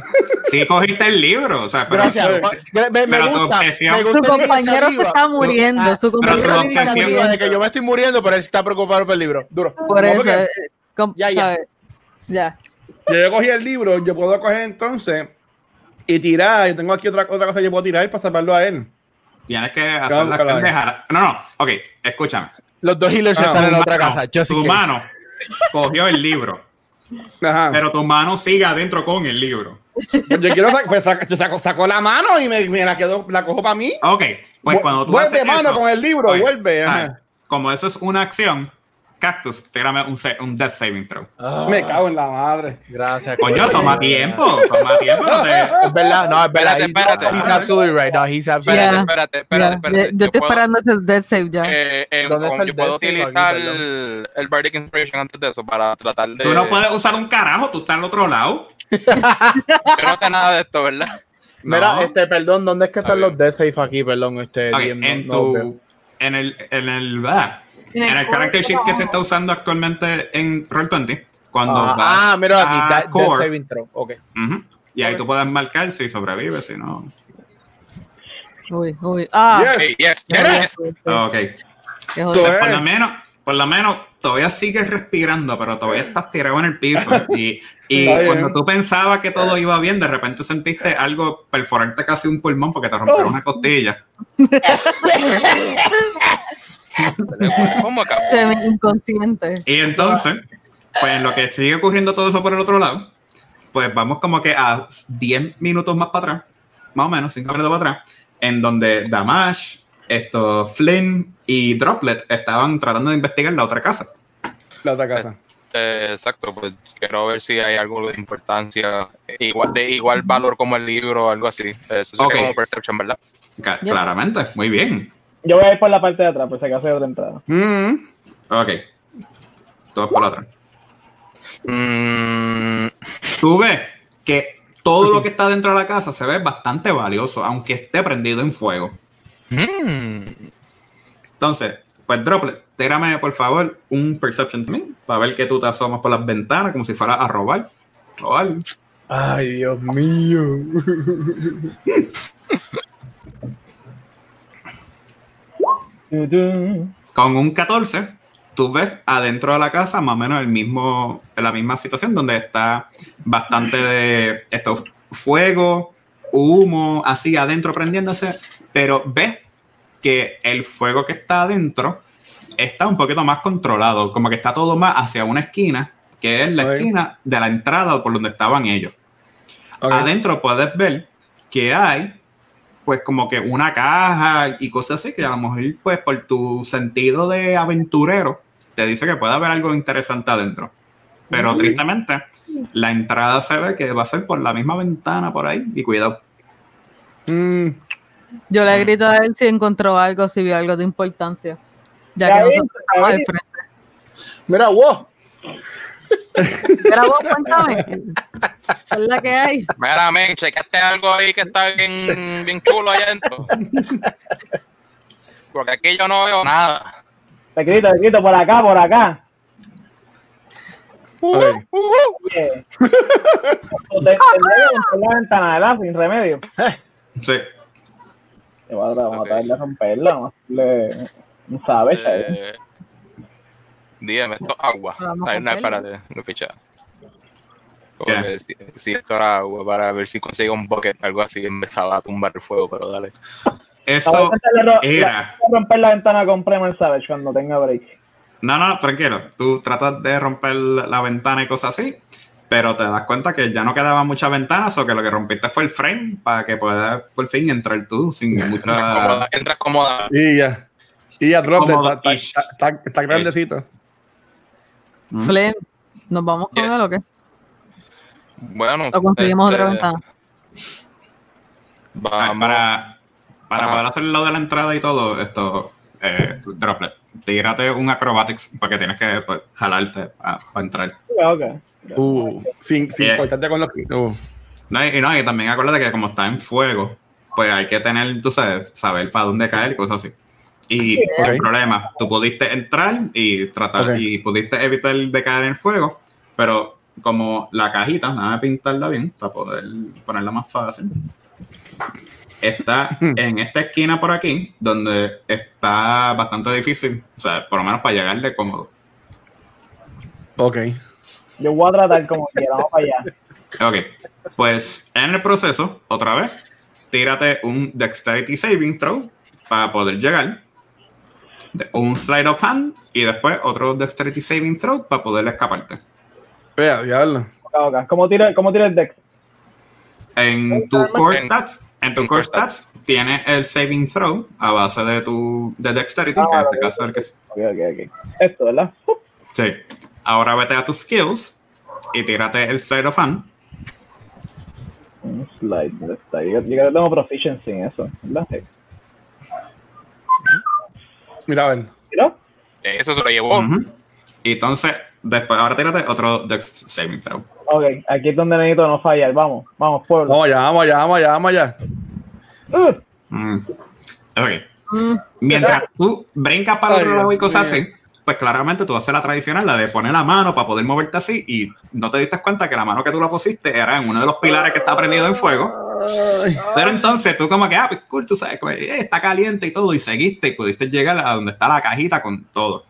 Sí cogiste el libro, o sea, pero, Gracias. Me, me- me pero tu gusta, obsesión- me Su gusta la compañero se está muriendo. Su Me compañero se está obsesión- iniciativa de muriendo. que yo me estoy muriendo, pero él está preocupado por el libro. Duro. Por eso, porque eh, com- Ya, ya. Ya. Yo, yo cogí el libro, yo puedo coger entonces y tirar. Yo tengo aquí otra, otra cosa que yo puedo tirar para salvarlo a él. tienes que hacer Claro, la acción claro. de jara- No, no, ok, escúchame. Los dos healers Ah, están en la otra casa. Tu mano cogió el libro, Ajá. pero tu mano sigue adentro con el libro. Pues yo quiero pues sac- te saco, saco la mano y me, me la quedo, la cojo para mí. Ok, pues cuando tú vuelve haces mano eso- con el libro, Oye, vuelve. ajá. Como eso es una acción, Cactus, tírame un, un Death Saving Throw. Ah, Me cago en la madre. Gracias. Coño, toma tiempo, toma tiempo. No te... Es verdad, no, es verdad. Espérate, espérate. He's, he's absolutely right. No, he's absolutely Espérate, Ya. espérate, espérate, espérate. Yo, yo estoy puedo- esperando ese death save ya. eh, eh, ¿Dónde como está el yo puedo Save aquí, utilizar el, el Bardic Inspiration antes de eso para tratar de. Tú no puedes usar un carajo, tú estás al otro lado. Yo no sé nada de esto, ¿verdad? Mira, este, perdón, ¿dónde es que están los death safe aquí? Perdón, este. No- en tu, en el, en el, ah, En el el character sheet que se está usando actualmente en Roll20, cuando Ah, vas ah, mira aquí, a da- core, saving throw. Ok. ujú, y ahí tú puedes marcar si sobrevives, si no. Uy, uy. Ah, Yes. Yes, yes. Ok. So, por lo menos, por lo menos, todavía sigues respirando, pero todavía estás tirado en el piso. Y, cuando tú pensabas que todo iba bien, de repente sentiste algo perforarte casi un pulmón porque te rompieron Oh. una costilla. ¿Cómo acá? Semi inconsciente. Y entonces, pues en lo que sigue ocurriendo todo eso por el otro lado, pues vamos como que a 10 minutos más para atrás, más o menos 5 minutos para atrás, en donde Damash, esto, Flynn y Droplet estaban tratando de investigar la otra casa. La otra casa. Eh, exacto, pues quiero ver si hay algo de importancia, igual, de igual valor como el libro o algo así. Eso sería Ok. como Perception, ¿verdad? Claramente, muy bien. Yo voy a ir por la parte de atrás, por si acaso hay otra entrada. Mm. Ok. Todo por atrás. Mm, Tú ves que todo lo que está dentro de la casa se ve bastante valioso, aunque esté prendido en fuego. mm, Entonces, pues Droplet, tírame por favor un Perception también, para ver que tú te asomas por las ventanas como si fueras a robar o algo. Ay, Dios mío. Con un 14, tú ves adentro de la casa más o menos el mismo, la misma situación donde está bastante de esto, fuego, humo, así adentro prendiéndose, pero ves que el fuego que está adentro está un poquito más controlado, como que está todo más hacia una esquina, que es la esquina de la entrada por donde estaban ellos. Adentro puedes ver que hay pues como que una caja y cosas así que a lo mejor pues por tu sentido de aventurero te dice que puede haber algo interesante adentro. Pero tristemente la entrada se ve que va a ser por la misma ventana por ahí y cuidado. Mm. Yo le grito a él si encontró algo, si vio algo de importancia. Ya que nosotros estamos al frente. Mira, wow. Pero vos cuéntame. ¿Qué es la que hay? Mira, men, checaste algo ahí que está bien, bien chulo allá adentro. Porque aquí yo no veo nada. Te grito, te grito, por acá, por acá. Ok. Oye. O te- tendré que romper la ventana, ¿verdad? Sin remedio. Sí. Te voy a tratar de romperla, no le... No sabes, ¿sabes? Eh, dígame, esto es agua. Vamos a Ay, no, romperlo. espérate, no ficha. Como que si, si esto era agua para ver si consigo un bucket, algo así, empezaba a tumbar el fuego, pero dale. Eso era. romper la ventana con Primal Savage cuando tenga break. No, no, tranquilo. Tú tratas de romper la ventana y cosas así, pero te das cuenta que ya no quedaban muchas ventanas o que lo que rompiste fue el frame para que puedas por fin entrar tú sin mucha. entras cómoda. Y ya. Y ya, drop está grandecito. Mm. Flynn, ¿nos vamos con Yes. él o qué? Bueno, ¿O conseguimos este, otra ventana? Ah, Vamos. Para, para Ajá. poder hacer lo de la entrada y todo, esto, eh, Droplet, tírate un acrobatics porque tienes que pues, jalarte para entrar. Ok. Uh, sin, sin Yeah. cortarte con los. Uh. No, y, y no, y también acuérdate que como está en fuego, pues hay que tener, tú sabes, saber para dónde caer y cosas así. Y sin Ok. problema, tú pudiste entrar y tratar y pudiste evitar de caer en fuego, pero como la cajita, nada de pintarla bien para poder ponerla más fácil. Está en esta esquina por aquí, donde está bastante difícil, o sea, por lo menos para llegar de cómodo. Ok. Yo voy a tratar como quiera, vamos para allá. Ok, pues en el proceso, otra vez, tírate un Dexterity Saving Throw para poder llegar. Un Slide of Hand y después otro Dexterity Saving Throw para poder escaparte. Vea, diablo. ¿Cómo tira, cómo tira el deck? En tu Core Stats, en tu Core Stats. Tiene el Saving Throw a base de tu de Dexterity, Ah, que en vale, este caso es el que Ok, ok, ok. Esto, ¿verdad? Sí. Ahora vete a tus skills y tírate el Slide of Hand. Un slide. Yo, yo tengo proficiency en eso, ¿verdad? Mira, a ver. ¿Mira? Eso se lo llevó. Y entonces, después, ahora tírate otro Dex Saving Throw. Ok, aquí es donde necesito no fallar. Vamos, vamos, pueblo. Vamos allá, vamos allá, vamos allá, vamos allá. Uh, Mm. Ok. Mm, Mientras tú brincas para el otro lado y cosas así, pues claramente tú haces la tradicional, la de poner la mano para poder moverte así y no te diste cuenta que la mano que tú la pusiste era en uno de los pilares que está prendido en fuego. Pero entonces tú como que, ah, pues cool, tú sabes, que, eh, está caliente y todo y seguiste y pudiste llegar a donde está la cajita con todo.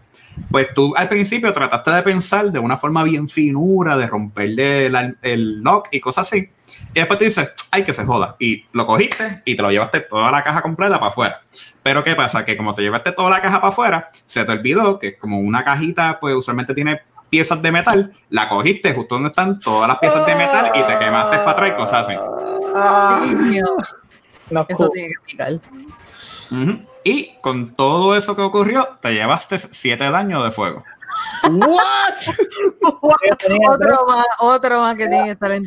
Pues tú al principio trataste de pensar de una forma bien finura, de romperle la- el knock y cosas así. Y después tú dices, ay, que se joda. Y lo cogiste y te lo llevaste toda la caja completa para afuera. Pero ¿qué pasa? Que como te llevaste toda la caja para afuera, se te olvidó que como una cajita, pues usualmente tiene piezas de metal, la cogiste justo donde están todas las piezas de metal y te quemaste para atrás y cosas así. Mío, no, Eso cool. tiene que picar. Ujú. Y con todo eso que ocurrió, te llevaste 7 daños de fuego. What? Otro más, otro más que tiene que estar en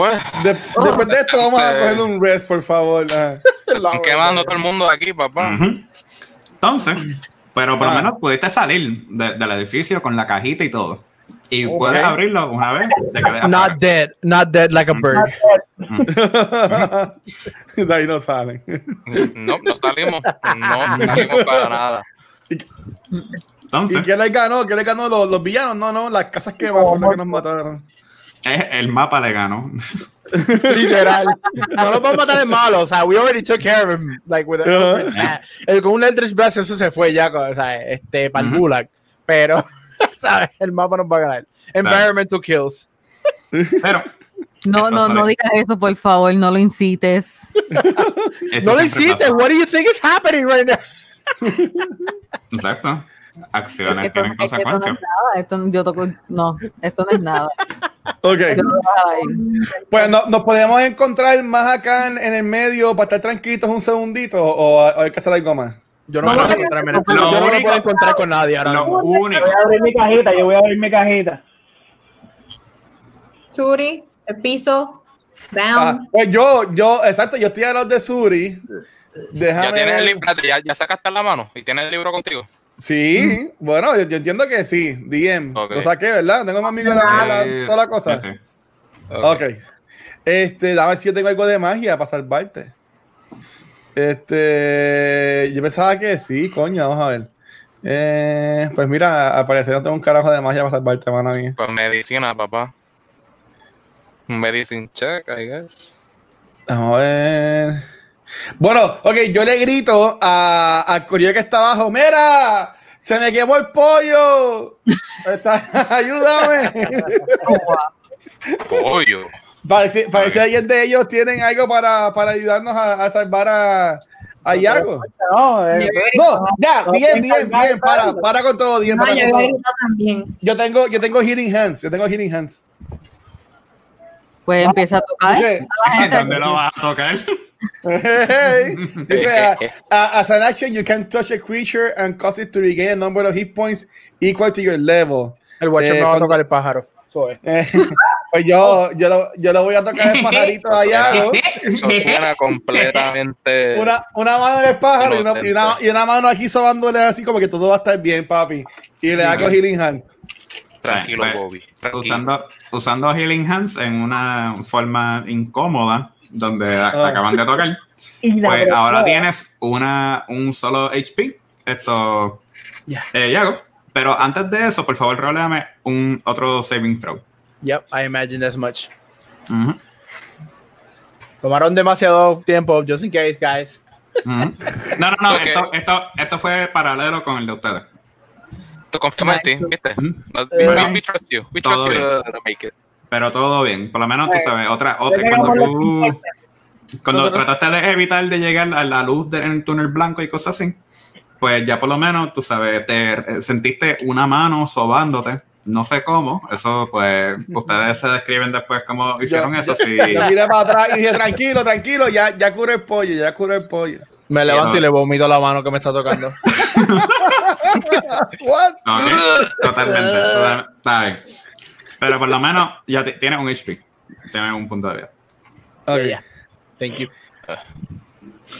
Uno. Pues, De- después de esto, vamos a Este- coger un rest, por favor. Ah. están quemando todo el mundo de aquí, papá. Entonces, pero por lo Ah. menos pudiste salir de- del edificio con la cajita y todo. Y puedes abrirlo una vez de que de Not afuera. dead, not dead like a bird. de ahí no salen. No, no salimos. No salimos para nada. ¿Y Entonces, qué les ganó? ¿Qué les ganó los, los villanos? No, no, las casas que fueron las que nos mataron. El mapa le ganó. Literal. No lo podemos matar en malo. O sea, we already took care of him. Like, with Ajá. el, con un Eldritch Blast, eso se fue ya, o sea, este, para el. Gulag. Pero, ¿sabes? El mapa nos va a ganar. Environmental kills. Pero No, no, no digas eso, por favor, no lo incites. No lo hiciste. pasa. What do you think is happening right now? Exacto. Acciones Esto, tienen es que esto no es consecuencias. nada. Esto, yo toco, no, esto no es nada. Ok. Pues no- nos podemos encontrar más acá en, en el medio para estar tranquilos un segundito o, o hay que hacer algo más. Yo no, No, me puedo no, encontrar, no, yo no me único- puedo encontrar con nadie ahora Lo único. Voy a abrir mi cajita, yo voy a abrir mi cajita. Suri, el piso, Ah, down. pues yo, yo, exacto, yo estoy a los de Suri. Déjame Ya tienes el libro, ya, ya sacaste la mano y tienes el libro contigo. Sí, bueno, yo, yo entiendo que sí, DM. Lo saqué, ¿verdad? Tengo más amigos en la, la- toda la cosa. sí, sí. Ok. Este, a ver si yo tengo algo de magia para salvarte. Este, yo pensaba que sí, coño, vamos a ver. Eh, pues mira, al parecer no tengo un carajo de magia para salvarte, mano mía. Pues medicina, papá. Medicine check, I guess. Vamos a ver. Bueno, ok, yo le grito a- al corillo que está abajo, ¡Mira! ¡Se me quemó el pollo! Está- ¡Ayúdame! Pollo. Parece, parece alguien de ellos tienen algo para, para ayudarnos a, a salvar a, a Yago. No, eh, No, ya, bien, bien, bien, para, para con todo, bien, No, para yo con todo. también. Yo tengo, yo tengo healing hands, yo tengo healing hands. Pues empieza a tocar. Gente. ¿Dónde lo vas a tocar? Hey, dice, uh, uh, as an action, you can touch a creature and cause it to regain a number of hit points equal to your level. El Watcher Eh, me va a tocar el pájaro. Es. Eh, pues yo, yo, lo, yo lo voy a tocar el pajarito a Yago. Eso suena completamente. Una, una mano en el pájaro y una, y, una, y una mano aquí sobándole así como que todo va a estar bien, papi. Y le hago healing hands. Tranquilo, Bobby. Tranquilo. Usando, usando Healing Hands en una forma incómoda, donde Ah. acaban de tocar. Pues ahora tienes una, un solo HP. Esto, Ya. eh, Yago. Pero antes de eso, por favor, roleame un otro saving throw. Yep, I imagine as much. Ujú, Tomaron demasiado tiempo, just in case, guys. No, no, no. Ok. Esto, esto, esto fue paralelo con el de ustedes. Te confío en ti, ¿viste? We, trust you. We todo trust you to, to make it. Pero todo bien. Por lo menos tú Eh, sabes. Otra, otra. Cuando, tú- 50. cuando trataste de evitar de llegar a la luz del túnel blanco y cosas así, pues ya por lo menos tú sabes, te eh, sentiste una mano sobándote. No sé cómo. Eso, pues, ustedes se describen después cómo hicieron eso. Sí. Yo miré para atrás y dije, tranquilo, tranquilo, ya, ya curo el pollo, ya curo el pollo. Me levanto Eso. y le vomito la mano que me está tocando. What? Ok, Totalmente. total- Está bien. Pero por lo menos ya ti- tienes un HP. Tienes un punto de vida. Ok. Yeah. Thank you.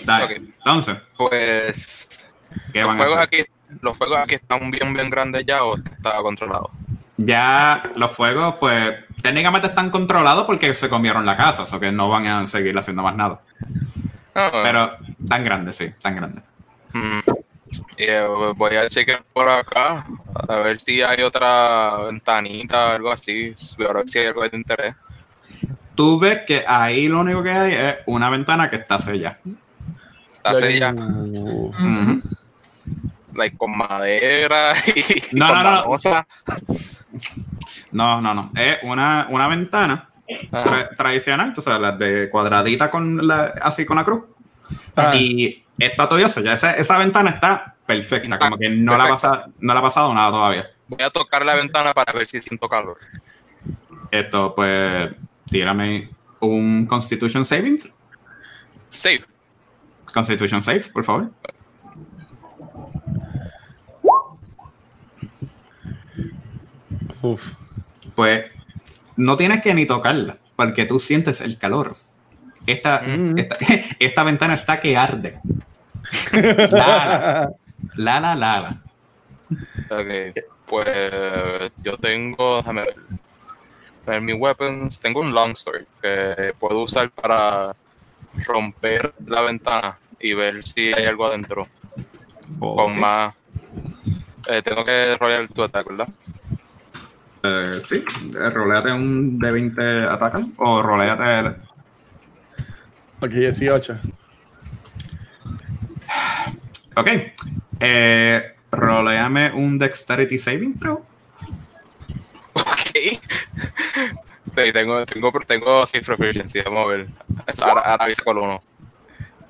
Dale. Entonces, Pues. ¿qué Los van a juegos, aquí, los juegos aquí están bien, bien grandes ya o está controlado. Ya los fuegos, pues, técnicamente están controlados porque se comieron la casa, o sea que no van a seguir haciendo más nada. Ah, Pero tan grandes, sí, tan grandes. mm, eh, voy a chequear por acá a ver si hay otra ventanita o algo así. A ver si hay algo de interés. Tú ves que ahí lo único que hay es una ventana que está sellada. Está sella, Ujú. like, con madera y No, con no, no. No, no, no. Es una, una ventana tra- tradicional, tú sabes, las de cuadradita con la, así con la cruz. Ah. Y está todavía sellada. Esa, esa ventana está perfecta, como que no le, ha Perfecta. pasado, no le ha pasado nada todavía. Voy a tocar la ventana para ver si siento calor. Esto, pues, tírame un Constitution Saving. Save. Constitution Save, por favor. Uf. Pues no tienes que ni tocarla, porque tú sientes el calor. Esta, Mm. esta, esta ventana está que arde. Lala, lala, lala. Ok, pues yo tengo, déjame ver. En mis weapons tengo un longsword que puedo usar para romper la ventana y ver si hay algo adentro. Con más. Eh, tengo que rolear tu ataque, ¿verdad? Eh, sí, eh, roleate un de 20 atacan o roleate el- Ok, 18. Ok. Eh, roleame un Dexterity Saving Throw. Ok. Sí, tengo, tengo, tengo safe proficiency, vamos a ver. Ahora, ahora avisa con uno.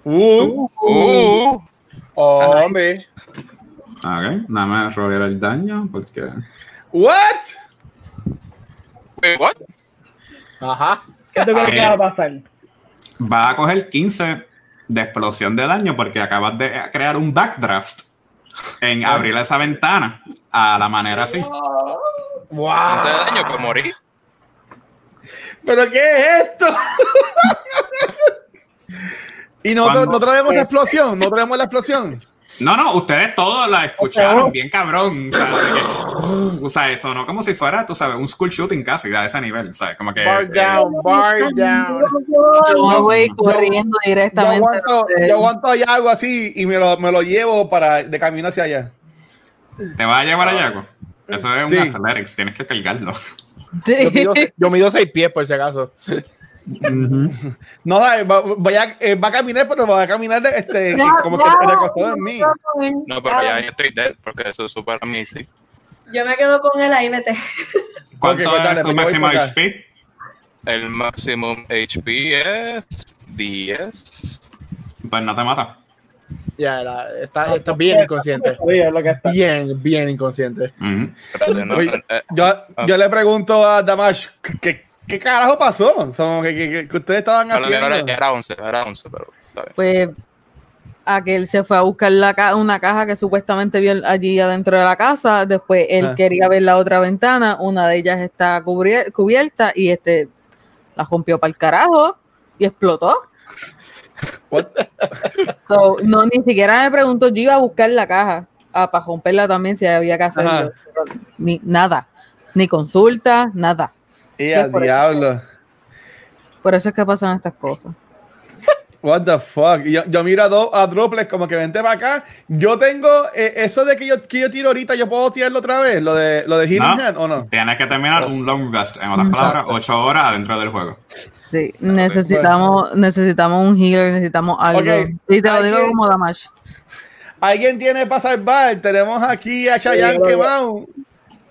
Uh, Uh, Hombre. Ok, nada más rolear el daño porque. what? wait, what? Ajá. ¿Qué tú crees que va a pasar? Va a coger 15 de explosión de daño porque acabas de crear un backdraft en abrir esa ventana a la manera así. Wow. 15 de daño, pues morir. ¿Pero qué es esto? y Cuando- no traemos explosión, no traemos la explosión. No, no, ustedes todos la escucharon bien cabrón. O sea, de que- o sea, eso no como si fuera, tú sabes, un school shooting casi a ese nivel. O sea, como que. Bar eh, down, bar down. Yo me voy corriendo Yo directamente. aguanto, donde- yo aguanto allá algo así y me lo, me lo llevo para de camino hacia allá. ¿Te vas a llevar a Yago? Eso es Sí. un athletics, tienes que cargarlo. Sí. Yo mido, yo mido seis pies por si acaso. No, eh, va, voy a, eh, va a caminar, pero va a caminar de- este, Ya, como que ya, recostado en mí. No, pero ya yo estoy dead porque eso es super easy. Yo me quedo con él ahí, vete. ¿Cuánto Ok, pues es tu yo máximo. HP? El maximum HP es 10. Pues no te mata. Ya, la- está, está bien inconsciente. Sí, es lo que está. Bien, bien inconsciente. No, Oye, eh, Yo, yo le pregunto a Damash, ¿qué, qué carajo pasó? ¿qué, qué- qué- qué ustedes estaban haciendo? era, era 11, era 11, pero está bien. Pues aquel se fue a buscar la ca- una caja que supuestamente vio allí adentro de la casa. Después él Ah. quería ver la otra ventana. Una de ellas está cubri- cubierta y este la rompió para el carajo y explotó. What? So, no, ni siquiera me preguntó. Yo iba a buscar la caja ah, para romperla también si había que hacerlo. Ni, nada. Ni consulta, nada. Y al por- diablo. Por eso es que pasan estas cosas. What the fuck? Yo, yo miro a, Do- a Droplet como que vente para acá. Yo tengo eh, eso de que yo, que yo tiro ahorita, yo puedo tirarlo otra vez, lo de lo de Healing No. Hand o no. Tienes que terminar un long rest. En otras Exacto. palabras, 8 horas adentro del juego. Sí, necesitamos, necesitamos un healer, necesitamos algo. Y te lo digo Alguien- como Damash. Alguien tiene para salvar. Tenemos aquí a Chayanne que- quemado.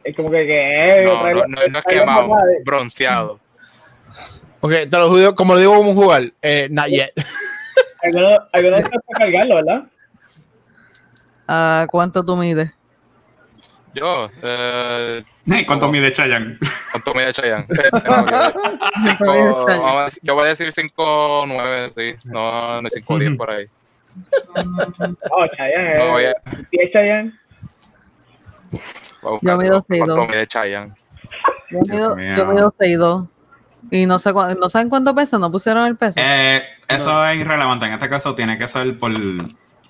Es como que, que No, no, no, no es quemado, bronceado. Ok, te lo digo, como lo digo como jugar, eh, not yet. Algunos están para cargarlo, ¿verdad? Ah, ¿Cuánto tú mides? Yo, eh, ¿Cuánto mide Chayanne? ¿cuánto mide Chayanne? No, yo- voy a decir 5, 9, sí. No, no 5, 10 por ahí. Oh, Chayanne. No, voy eh. a, ¿Y es Chayanne? voy a buscar Yo mido seis, ¿Cuánto dos. Chayanne? Yo mido, yo mido 6'2". Y no sé no saben cuánto pesa, no pusieron el peso. Eh, eso es irrelevante. En este caso, tiene que ser por.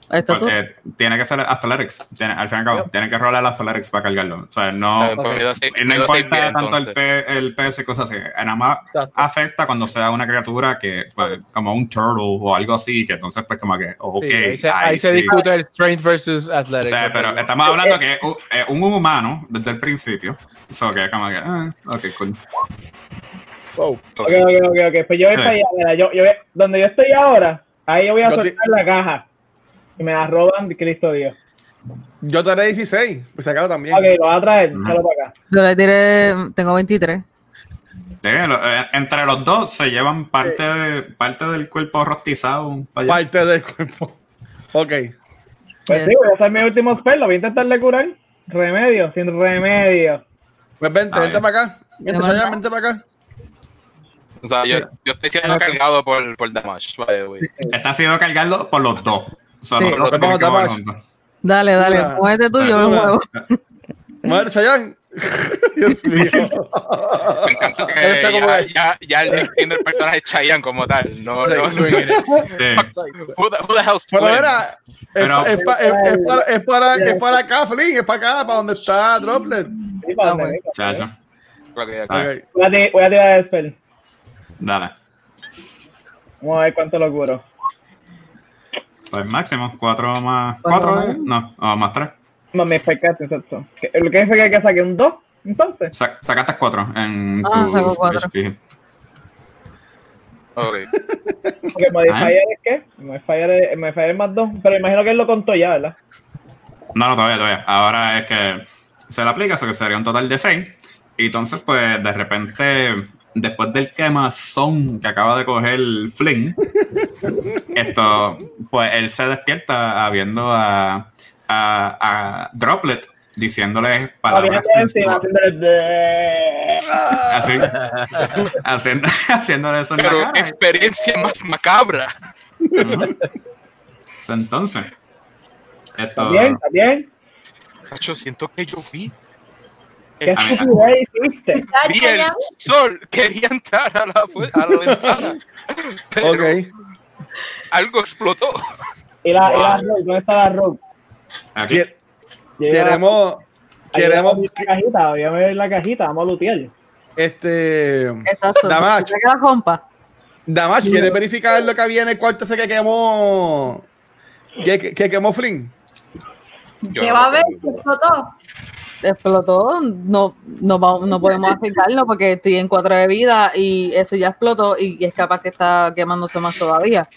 Tú. porque tiene que ser athletics. Tiene, al fin y al cabo, tiene que rolar athletics para cargarlo. O sea, no. Eh, pues seis- No importa tanto el. P- el PS y cosas así. Nada más Exacto. afecta cuando sea una criatura que, pues, como un turtle o algo así, que entonces, pues, como que, ok, Sí, ahí se, ahí se sí. discute el strength versus O athletic. sea, pero estamos hablando que es un, es un humano desde el principio. Eso que, como que, ah, ok, cool. Wow. Ok, ok, ok, ok. Pues yo voy Sí. para allá. Mira, yo, yo, voy- donde yo estoy ahora, ahí yo voy a Yo te- soltar la caja. Y me la roban, Cristo Dios. Yo te haré 16, pues sacado también. Ok, lo voy a traer. Solo para acá. Yo le tiré, tengo 23. Sí, lo- eh, entre los dos se llevan parte, de- parte del cuerpo rostizado para allá. Parte del cuerpo. Ok. Pues sí, voy a hacer mi último spell. Lo voy a intentar de curar. Remedio, sin remedio. Pues vente, Ah, vente para acá. Vente, mando- vente para acá. O sea, yo, yo estoy siendo cargado por, por Damage, by the way. Está sido cargarlo por los dos. O sea, Sí. Vamos, que. Dale, dale, Una- muévete tú, yo me muevo. Madre Chayanne. Dios mío. Me encanta que Él está como ya, ya, ya el nickname del personaje es Chayanne como tal. No, no. Swinging it. Sí. Who the, who the hell's Pero mira, es, es pa- es- es para, es, para, es para acá, Flynn, es para acá, para donde está Droplet. Sí, para donde. Chacho. Voy a, a tirar el spell. Dale. Vamos a ver cuánto lo curo. Pues máximo, 4 más. Cuatro 4 más. No, no, más 3. No, me explicaste, exacto. ¿Qué- Lo que dice que hay que sacar un 2, entonces. sacaste 4 en Ah, tu sacó cuatro. HP. Ok. Porque el modifier es qué? Modifier es, modifier es más 2. Pero imagino que él lo contó ya, ¿verdad? No, no, todavía, todavía. Ahora es que se le aplica, eso que sería un total de 6. Y entonces, pues, de repente, después del quemazón que acaba de coger Flynn, esto, pues, él se despierta habiendo a, a, a Droplet diciéndole palabras Así, haciendo, haciéndole eso en la Pero cara. experiencia más macabra. Ujú. So, Entonces, esto... ¿Está bien? ¿Está bien? Cacho, siento que yo vi. ¿Qué estupidez hiciste? Vi el sol. Quería entrar a la, a la ventana. Pero Ok. algo explotó. ¿Y la, y la rogue? ¿Dónde está la rogue? Aquí. Queremos, queremos, la cajita, voy a ver la cajita, vamos a lutear. este, Exacto. Damage. ¿Te la compa? Damash, ¿quieres verificar lo que había en el cuarto ese que quemó, que, que, que quemó Flynn? Yo ¿Qué no va a haber? tengo. ¿Explotó? Explotó, no, no, vamos- no podemos afectarlo porque estoy en 4 de vida y eso ya explotó y es capaz que está quemándose más todavía.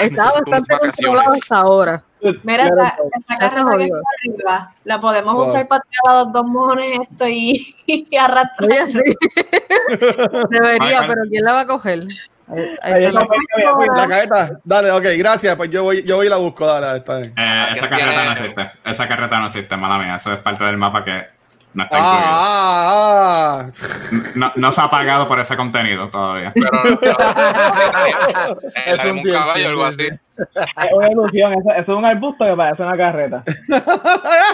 Está bastante controlado hasta ahora. Mira, esta, esta carrera que está arriba, la podemos usar para tirar a los dos mojones esto y, y arrastrar. Oye, sí. Debería, pero ¿quién la va a coger? Eh, Ahí ahí está, está la- pues, La carreta, dale, ok, gracias. Pues yo voy, yo voy y la busco, dale, está bien. Eh, esa carreta no existe. Esa carreta no existe, mala mía. Eso es parte del mapa que no está incluido. Ah, ah, No, no se ha pagado por ese contenido todavía. Pero, pero- Es un caballo o algo sí, así. Es una ilusión, eso, eso es un arbusto que parece una carreta.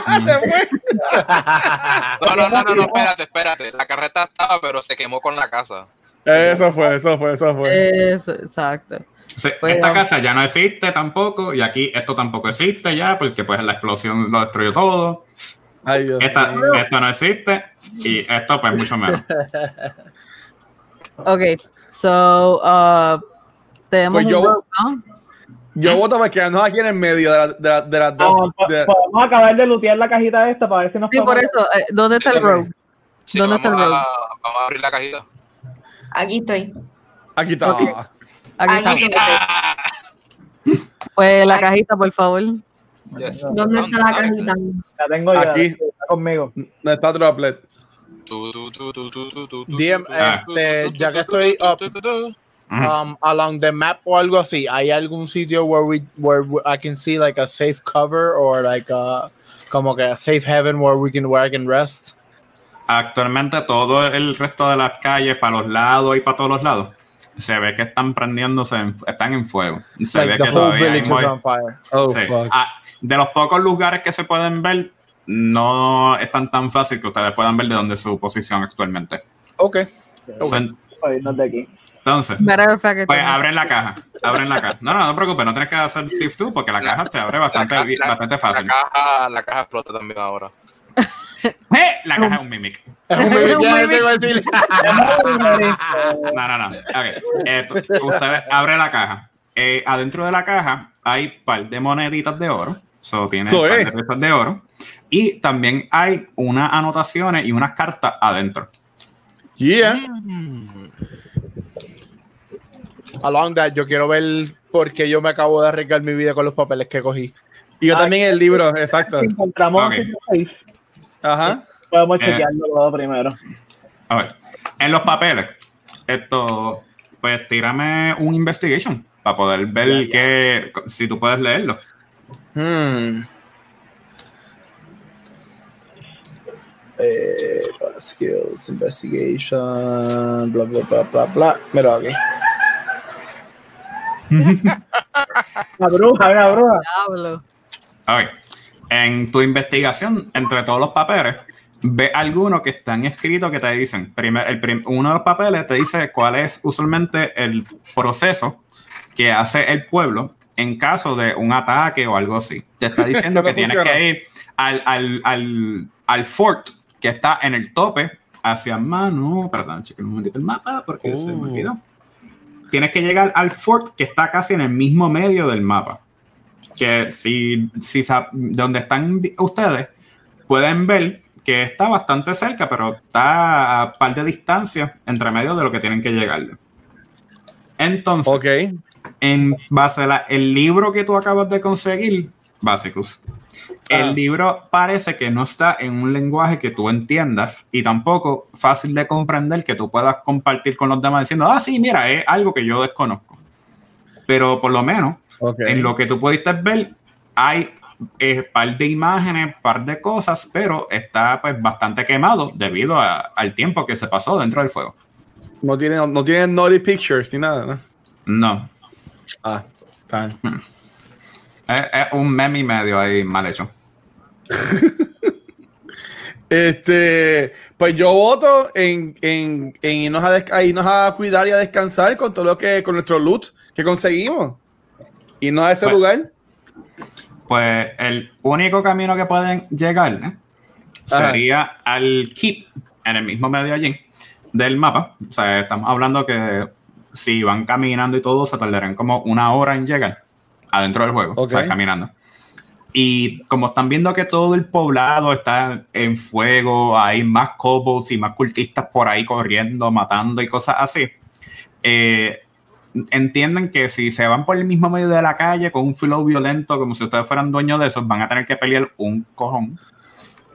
ah. No, no, no, no, no, espérate, espérate. La carreta estaba, pero se quemó con la casa. Eso fue, eso fue, eso fue. Eso, exacto. Sí, Pues, esta casa ya no existe tampoco y aquí esto tampoco existe ya porque pues la explosión lo destruyó todo. Ay, Dios Esta, esto no existe y esto pues mucho menos. Ok, so, uh, tenemos Pues yo- un rogue, ¿no? Yo voto para quedarnos aquí en el medio de, la- de, la- de las dos. Vamos, po- de- podemos acabar de lootear la cajita esta para ver si nos Sí, por eso, eh, ¿dónde está el rogue? Sí, ¿Dónde está el a, vamos a abrir la cajita. Aquí estoy. aquí está. Aquí Aquí está. estoy. Pues la cajita, por favor. Yes. ¿Dónde está la cajita? La tengo ya, Aquí. está conmigo. No está Droplet. DM, Ah. este, ya que estoy up, um, along the map o algo así, ¿hay algún sitio where we where we- I can see like a safe cover or like a como que a safe haven where we can where I can rest? Actualmente todo el resto de las calles para los lados y para todos los lados se ve que están prendiéndose, en- están en fuego. Se like ve que todavía hay muy-. Oh, Sí. Ah, de los pocos lugares que se pueden ver, no es tan tan fácil que ustedes puedan ver de dónde es su posición actualmente. Okay. De aquí. Entonces, pues abren la caja, abren la caja. No, no, no te preocupes, no tienes que hacer Thief 2 porque la La- caja se abre La, bastante, la- bastante la fácil. caja, la caja explota también ahora. ¡Eh! La caja es un mimic. Es un bebé, ya te iba a decir. No, no, no. Ok. Eh, ustedes abren la caja. Eh, adentro de la caja hay un par de moneditas de oro. So, tiene un par de piezas de oro. Y también hay unas anotaciones y unas cartas adentro. Yeah. Along that, yo quiero ver por qué yo me acabo de arriesgar mi vida con los papeles que cogí. Y yo también el libro, exacto. Si encontramos Ok. Ajá. podemos Eh. chequearlo todo primero. A ver. En los papeles, esto, pues tírame un investigation para poder ver que, si tú puedes leerlo. Hmm. Eh, skills, investigation, bla, bla, bla, bla, bla. Mira aquí. La bruja, la bruja. Diablo. A ver, en tu investigación, entre todos los papeles, ve algunos que están escritos que te dicen, primer, el prim- uno de los papeles te dice cuál es usualmente el proceso que hace el pueblo en caso de un ataque o algo así. Te está diciendo ¿Cómo que tienes funciona? que ir al, al, al, al fort que está en el tope hacia mano. Perdón, cheque un momentito el mapa porque se me Uh. olvidó. Tienes que llegar al fort que está casi en el mismo medio del mapa que si, si donde están ustedes pueden ver que está bastante cerca, pero está a par de distancia entre medio de lo que tienen que llegar. Entonces, Ok. en base a la- el libro que tú acabas de conseguir, Basicus, Ah. el libro parece que no está en un lenguaje que tú entiendas y tampoco fácil de comprender que tú puedas compartir con los demás diciendo, ah, sí, mira, es algo que yo desconozco. Pero por lo menos En lo que tú pudiste ver, hay eh, par de imágenes, par de cosas, pero está pues bastante quemado debido a- al tiempo que se pasó dentro del fuego. No tienen, no tienen naughty pictures ni nada, ¿no? No, Ah, está bien. es, es un meme y medio ahí mal hecho. Este, pues yo voto en, en, en irnos a, a irnos a cuidar y a descansar con todo lo que, con nuestro loot que conseguimos. Irnos a ese Pues- lugar. Pues el único camino que pueden llegar ¿eh? Sería al keep en el mismo medio allí del mapa. O sea, estamos hablando que si van caminando y todo, se tardarán como una hora en llegar adentro del juego, o sea, caminando. Y como están viendo que todo el poblado está en fuego, hay más kobolds y más cultistas por ahí corriendo, matando y cosas así, eh, entienden que si se van por el mismo medio de la calle con un flow violento, como si ustedes fueran dueños de esos, van a tener que pelear un cojón.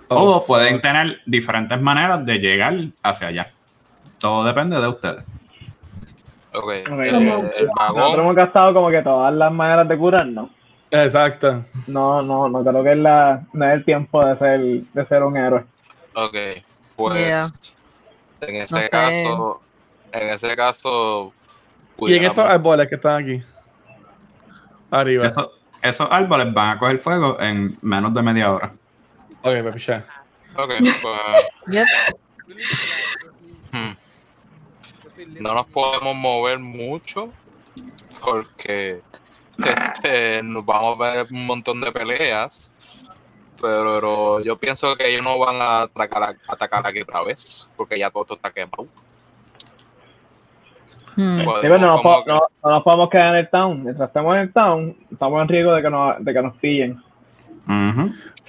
Oh, o pueden tener diferentes maneras de llegar hacia allá. Todo depende de ustedes. Ok, eh, el Nosotros hemos gastado como que todas las maneras de curarnos. Exacto. No, no, no creo que es, la, no es el tiempo de ser, de ser un héroe. Ok, pues Yeah. en ese No sé. caso, en ese caso, Y en estos pudiéramos- árboles que están aquí. Arriba. Eso- esos árboles van a coger fuego en menos de media hora. Ok, me piché. Ok, pues hmm. no nos podemos mover mucho porque este, nos vamos a ver un montón de peleas. Pero yo pienso que ellos no van a atacar, atacar aquí otra vez porque ya todo esto está quemado. Hmm. Podemos Sí, pero no, nos como po- que- no, no nos podemos quedar en el town. Mientras estemos en el town, estamos en riesgo de que nos, de que nos pillen.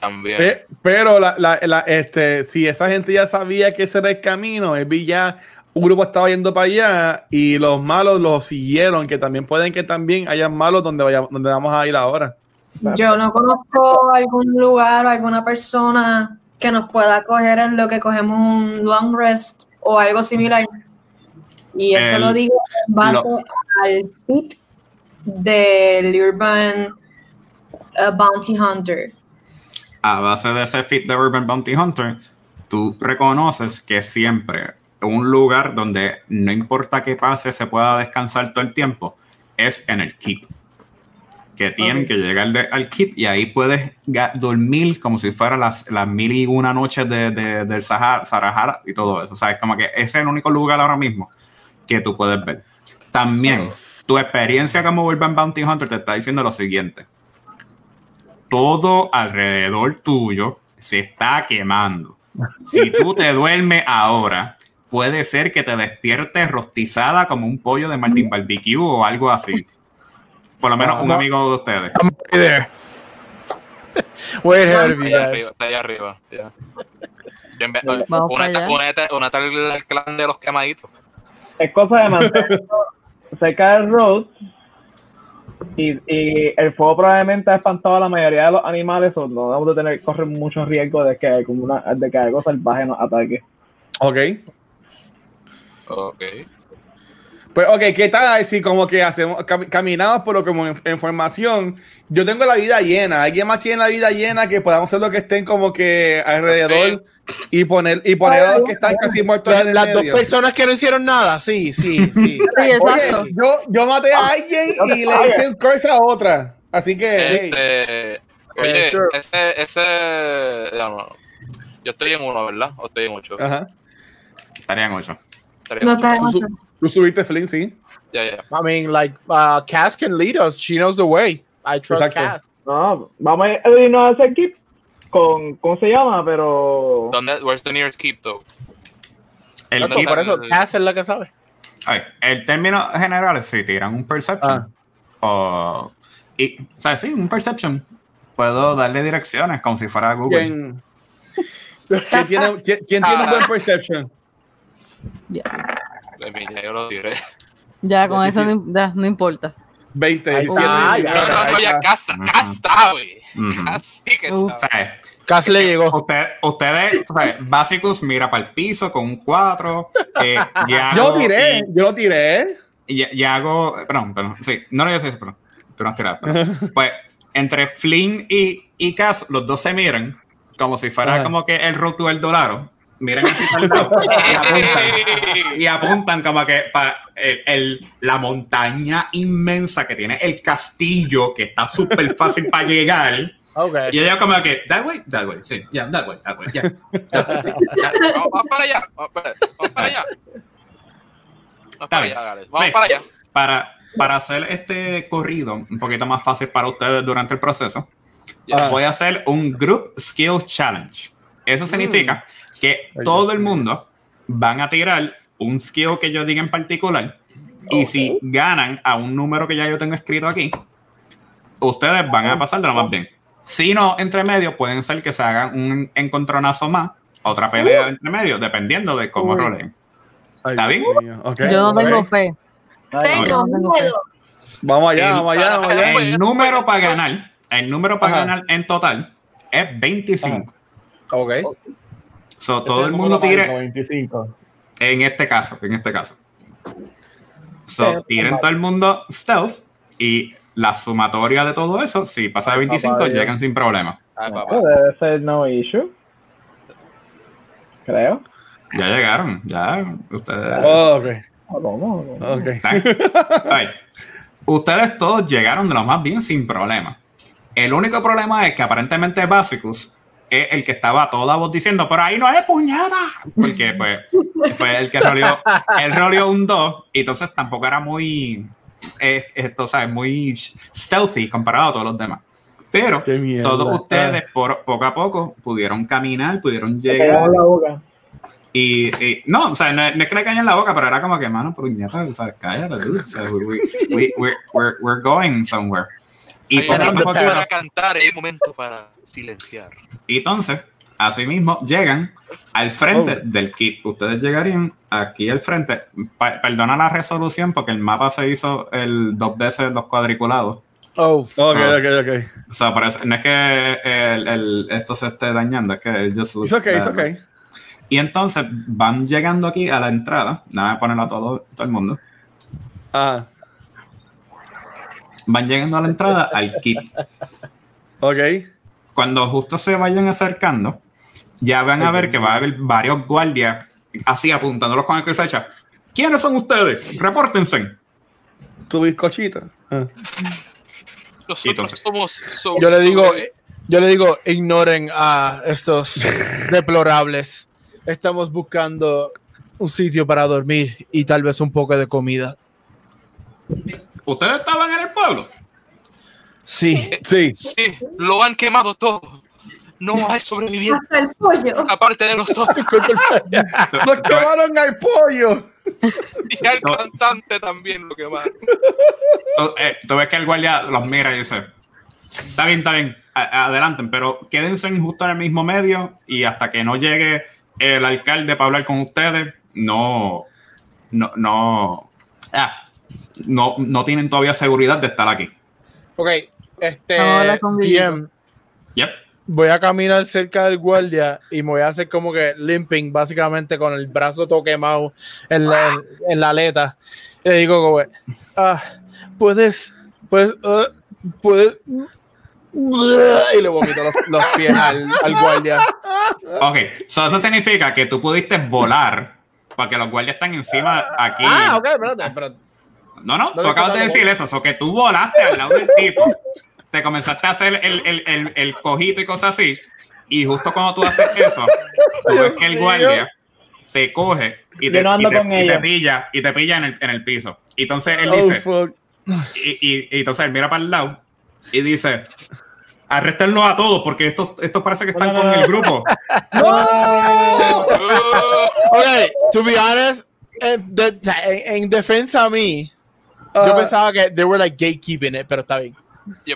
También. Pe- Pero la, la- la- este, si esa gente ya sabía que ese era el camino, el ya un grupo estaba yendo para allá y los malos los siguieron, que también pueden que también hayan malos donde vayamos, donde vamos a ir ahora. Yo no conozco algún lugar o alguna persona que nos pueda coger en lo que cogemos un long rest o algo similar. Y eso El- lo digo en base lo- al fit del Urban uh, Bounty Hunter. A base de ese fit de Urban Bounty Hunter, tú reconoces que siempre un lugar donde no importa qué pase, se pueda descansar todo el tiempo, es en el keep. Que tienen que llegar de- al keep y ahí puedes dormir como si fuera las, las mil y una noches de, de- del Sahara, Sarahara y todo eso. O sea, es como que ese es el único lugar ahora mismo que tú puedes ver. También, tu experiencia como Urban Bounty Hunter te está diciendo lo siguiente. Todo alrededor tuyo se está quemando. Si tú te duermes ahora, puede ser que te despiertes rostizada como un pollo de Martin Barbecue o algo así. Por lo menos un amigo de ustedes. I'm right there. Ahead of you Está allá guys. arriba, está allá arriba. ya. Yo en vez- Vamos para Únete allá. únete- únete al clan de los quemaditos. Es cosa de mantenerlo cerca del road. Y, y el fuego probablemente ha espantado a la mayoría de los animales, o no debemos de tener, correr mucho riesgo de que, como una, de que algo salvaje nos ataque. Ok. Ok. Pues, ok, ¿qué tal si como que hacemos, cam- caminamos por lo como información? Yo tengo la vida llena. ¿Alguien más tiene la vida llena que podamos hacer lo que estén como que alrededor y poner, y poner a los que están casi muertos Las, en el las dos personas que no hicieron nada, sí, sí, sí. Sí, exacto. Oye, yo, yo maté a alguien y le hice un curse a otra. Así que, hey, Este, oye, Eh, sure. ese, ese, no, yo estoy en uno, ¿verdad? O estoy en ocho. ajá. Estarían ocho. Estaría en No ocho. está Tú, su- tú subiste Flynn, sí. Ya, ya. I mean, like, uh, Cass can lead us. She knows the way. I trust Exacto. Cass. No, vamos a irnos a ese equipo con, ¿cómo se llama? Pero... ¿Dónde, where's the nearest keep, though? El ¿Dónde keep, Por eso, Cass es la que sabe. ay, el término general es si tiran un perception. O, y, o sea, sí, un perception. Puedo darle direcciones como si fuera Google. ¿Quién, quién tiene, quién, quién tiene un buen perception? Ya, Pues lo diré. ya con Sí, eso no, ya, no importa. 20, Ahí 17, está, No, ya, no, no, ya casa, güey. Casi que Cass le llegó. Usted, ustedes, o sea, Basicus mira para el piso con un 4. Eh, Yo tiré, y- yo lo tiré. y- Yago, perdón, perdón, sí, no lo voy a decir, pero tú no has tirado. pues entre Flynn y, y Cass, los dos se miran como si fuera Ajá. como que el Road to El Dorado. Miran así para el lado y apuntan. Y apuntan como que para el, el- la montaña inmensa que tiene el castillo, que está súper fácil para llegar. Okay. Y ella como que, that way, that way, sí, yeah, that way, that way, yeah. that way, sí, yeah. Vamos, vamos para allá, vamos para, vamos para allá. Vamos para allá, Gales. Vamos para allá. Para, para hacer este corrido un poquito más fácil para ustedes durante el proceso, Ya. voy a hacer un Group Skill Challenge. Eso significa que Ay, todo el mundo van a tirar un skill que yo diga en particular y si ganan a un número que ya yo tengo escrito aquí, ustedes van a pasar de lo más bien. Si no, entre medio pueden ser que se hagan un encontronazo más, otra pelea entre medio, dependiendo de cómo roleen. ¿Está bien? Yo no tengo fe. Tengo miedo. Vamos allá, El- vamos allá, vamos allá. El número para ganar, el número para Ajá. ganar en total es 25. Ok. So, todo el mundo 25. en este caso, en este caso. So, tiren todo el mundo stealth y la sumatoria de todo eso, si pasa de 25, papá, llegan sin problema. Ay, papá. No, debe ser no issue. Creo. Ya llegaron, ya. Ustedes. Oh, ok, ¿O ¿Cómo? ¿Cómo? ok. Ay, Ustedes todos llegaron de lo más bien sin problema. El único problema es que aparentemente Basicus es el que estaba a toda voz diciendo, pero ahí no es puñada. Porque pues fue el que roleó, él roleó un 2 y entonces tampoco era muy, eh, esto, ¿sabes? Muy stealthy comparado a todos los demás. Pero todos ustedes por, poco a poco pudieron caminar, pudieron llegar. la boca. Y, y- no, o sea, no, es- no es que le caña en la boca, pero era como que, mano, puñeta, o sea, cállate, dude. O sea, we, we, we, we're, we're, we're going somewhere. Y, Hay un momento para cantar, hay un momento para silenciar. y entonces, así mismo, llegan al frente Oh. del kit. Ustedes llegarían aquí al frente. Pa- perdona la resolución porque el mapa se hizo el dos veces dos cuadriculados. Oh. Ok, So- ok, ok. O sea, parece, no es que el, el- esto se esté dañando, es que just It's okay, it's okay. Y entonces van llegando aquí a la entrada. Nada, ponerlo a todo, todo el mundo. Ah, van llegando a la entrada al kit. ok. Cuando justo se vayan acercando, ya van a ver que va a haber varios guardias así apuntándolos con el flecha. ¿Quiénes son ustedes? Repórtense. Tu bizcochita. Ah. Nosotros Entonces. somos. so- Yo le digo, yo le digo, ignoren a estos deplorables. Estamos buscando un sitio para dormir y tal vez un poco de comida. ¿Ustedes estaban en el pueblo? Sí. Sí. Sí, lo han quemado todo. No hay sobrevivientes Hasta el pollo. aparte de nosotros. Nos quemaron al pollo. Y al cantante también lo quemaron. Tú, eh, tú ves que el guardia los mira y dice: Está bien, está bien, adelanten, pero quédense en justo en el mismo medio y hasta que no llegue el alcalde para hablar con ustedes, no, no, no, ah, no, no tienen todavía seguridad de estar aquí. Ok, este. Vamos a hablar con Guillermo. bien, Yep. voy a caminar cerca del guardia y me voy a hacer como que limping, básicamente con el brazo todo quemado en la, en, en la aleta. Y le digo, como, ah, puedes, puedes, uh, puedes. Y le vomito los, los pies al, al guardia. Ok, so eso significa que tú pudiste volar porque los guardias están encima aquí. Ah, ok, espérate, espérate. No, no, tú acabas de decir eso, so que tú volaste al lado del tipo, te comenzaste a hacer el, el, el, el cojito y cosas así, y justo cuando tú haces eso, tú ves que el guardia te coge y te, no y te- y te pilla, y te pilla en el, en el piso. Y entonces él Oh, dice, y, y- y entonces él mira para el lado y dice, arréstenlos a todos porque estos, estos parece que están No, no, con no. el grupo. Ok, to be honest, en, de- en- en defensa a mí, yo Ah. pensaba que they were like gatekeeping it, pero está bien.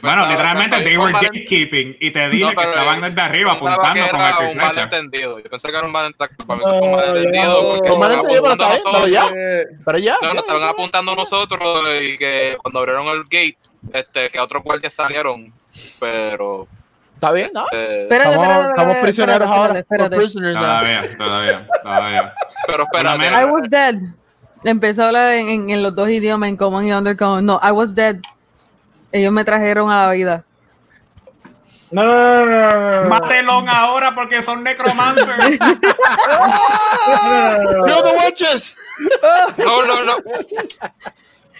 Bueno, literalmente they were gatekeeping y te dije No, que pero estaban desde arriba apuntando con el un malentendido. Yo pensé que era un malentendido. Para mí No, un malentendido no, porque malentendido, pero está bien, pero ya. nosotros. Pero ya. No, no, estaban apuntando a nosotros y que cuando abrieron el gate, este, que otros guardias salieron, pero... Está bien, ¿no? eh, Espérate, Estamos, espérate, estamos prisioneros espérate, ahora. Todavía, todavía, todavía. pero espérate, menos- I was dead. Empezó a hablar en, en- en los dos idiomas, en common y undercommon. No, I was dead. Ellos me trajeron a la vida. No, no, no, no. Matelón ahora porque son necromancers. Kill the witches. no, no, no.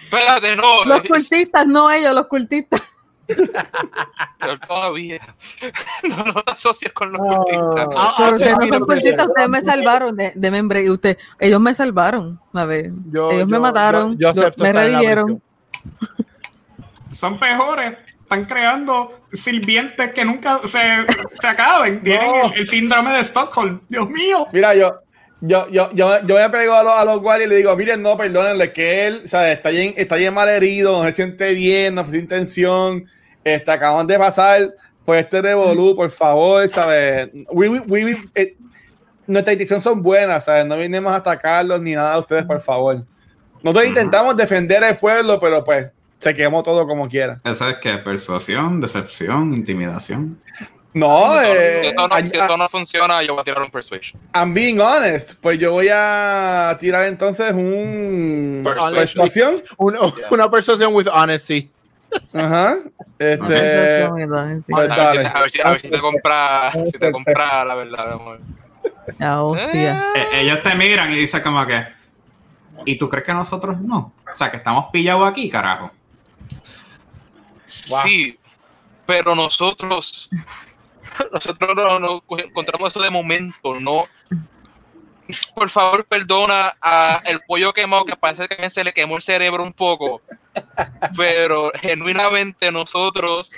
Espérate, no. Los cultistas, no ellos, los cultistas. Pero todavía. No, te asocies con los No. cultistas. Ah, ah, ustedes no mira, son mira, cultistas, ustedes me salvaron de, de membre. Y usted, ellos me salvaron. A ver, Yo- ellos me mataron, yo- yo acepto me revivieron. son peores. Están creando sirvientes que nunca se, se acaben. Tienen No. el, el síndrome de Stockholm. Dios mío. Mira, yo, yo, yo, yo, yo me pego a los, a los guardias y le digo, miren, no, perdónenle, que él, ¿sabes? Está bien, está bien mal herido, no se siente bien, no fue intención, este, acaban de pasar por este revolú, por favor, ¿sabes? We, we, we- eh, nuestra intención son buenas, ¿sabes? No vinimos a atacarlos ni nada de ustedes, por favor. Nosotros intentamos defender al pueblo, pero pues se quemó todo como quiera. Eso es que persuasión, decepción, intimidación. No, eh, si, eso no, I- si eso no funciona, yo voy a tirar un persuasion. I'm being honest. Pues yo voy a tirar entonces un Persuasion. persuasión. Una, una persuasión with honesty. Ajá. Este. Pues A ver, si, a ver te compra, si te compra la verdad, amor. La hostia. Eh, ellos te miran y dicen como que, ¿y tú crees que nosotros no? O sea, que estamos pillados aquí, carajo. Sí, pero nosotros, nosotros no, no encontramos eso de momento, no. Por favor, perdona a el pollo quemado que parece que se le quemó el cerebro un poco, pero genuinamente nosotros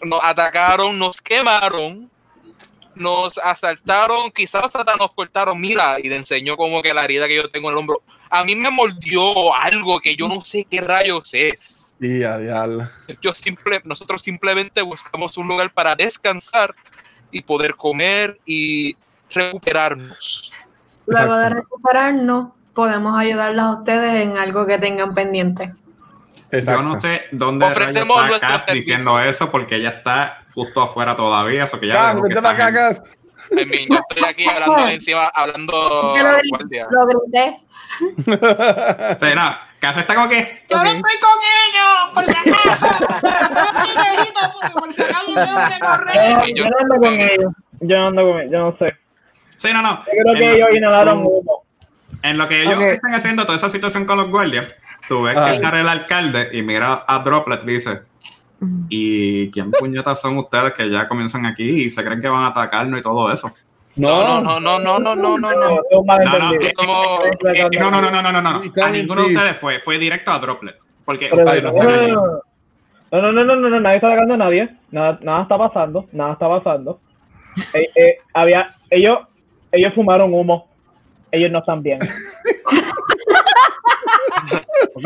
nos atacaron, nos quemaron, nos asaltaron, quizás hasta nos cortaron, mira, y le enseñó como que la herida que yo tengo en el hombro. A mí me mordió algo que yo no sé qué rayos es Y a diablo. yo simple, nosotros simplemente buscamos un lugar para descansar y poder comer y recuperarnos. Luego de recuperarnos, podemos ayudarlos a ustedes en algo que tengan pendiente. Exacto. Yo no sé dónde Ofrecemos está Cass diciendo eso porque ella está justo afuera todavía. Eso que ya Cas, dijo que vete para acá, en- yo estoy aquí hablando encima, hablando Yo lo, grité. O Cass está como que, Yo no estoy con ellos, por si acaso. Porque por si acaso tengo que correr. Yo, yo no ando con ellos. Yo no ando con ellos. Yo no sé. sí, no, no. Yo creo que En- ellos inhalaron humo. En lo que ellos Ok. están haciendo toda esa situación con los guardias, tú ves Ajá. que sale el alcalde y mira a Droplet y dice, ¿y quién puñetas son ustedes que ya comienzan aquí y se creen que van a atacarnos y todo eso? No, no, no, no, no, no, no, no. No, no, eh, eh, eh, no, no, no, no, no, no, no. A ninguno de ustedes fue, fue directo a Droplet. Porque no no, no, no, no, no, no, no, nadie está atacando a nadie. Nada, nada está pasando. Nada está pasando. Eh, eh, había, ellos, ellos fumaron humo. Ellos no están bien. ¿Ok?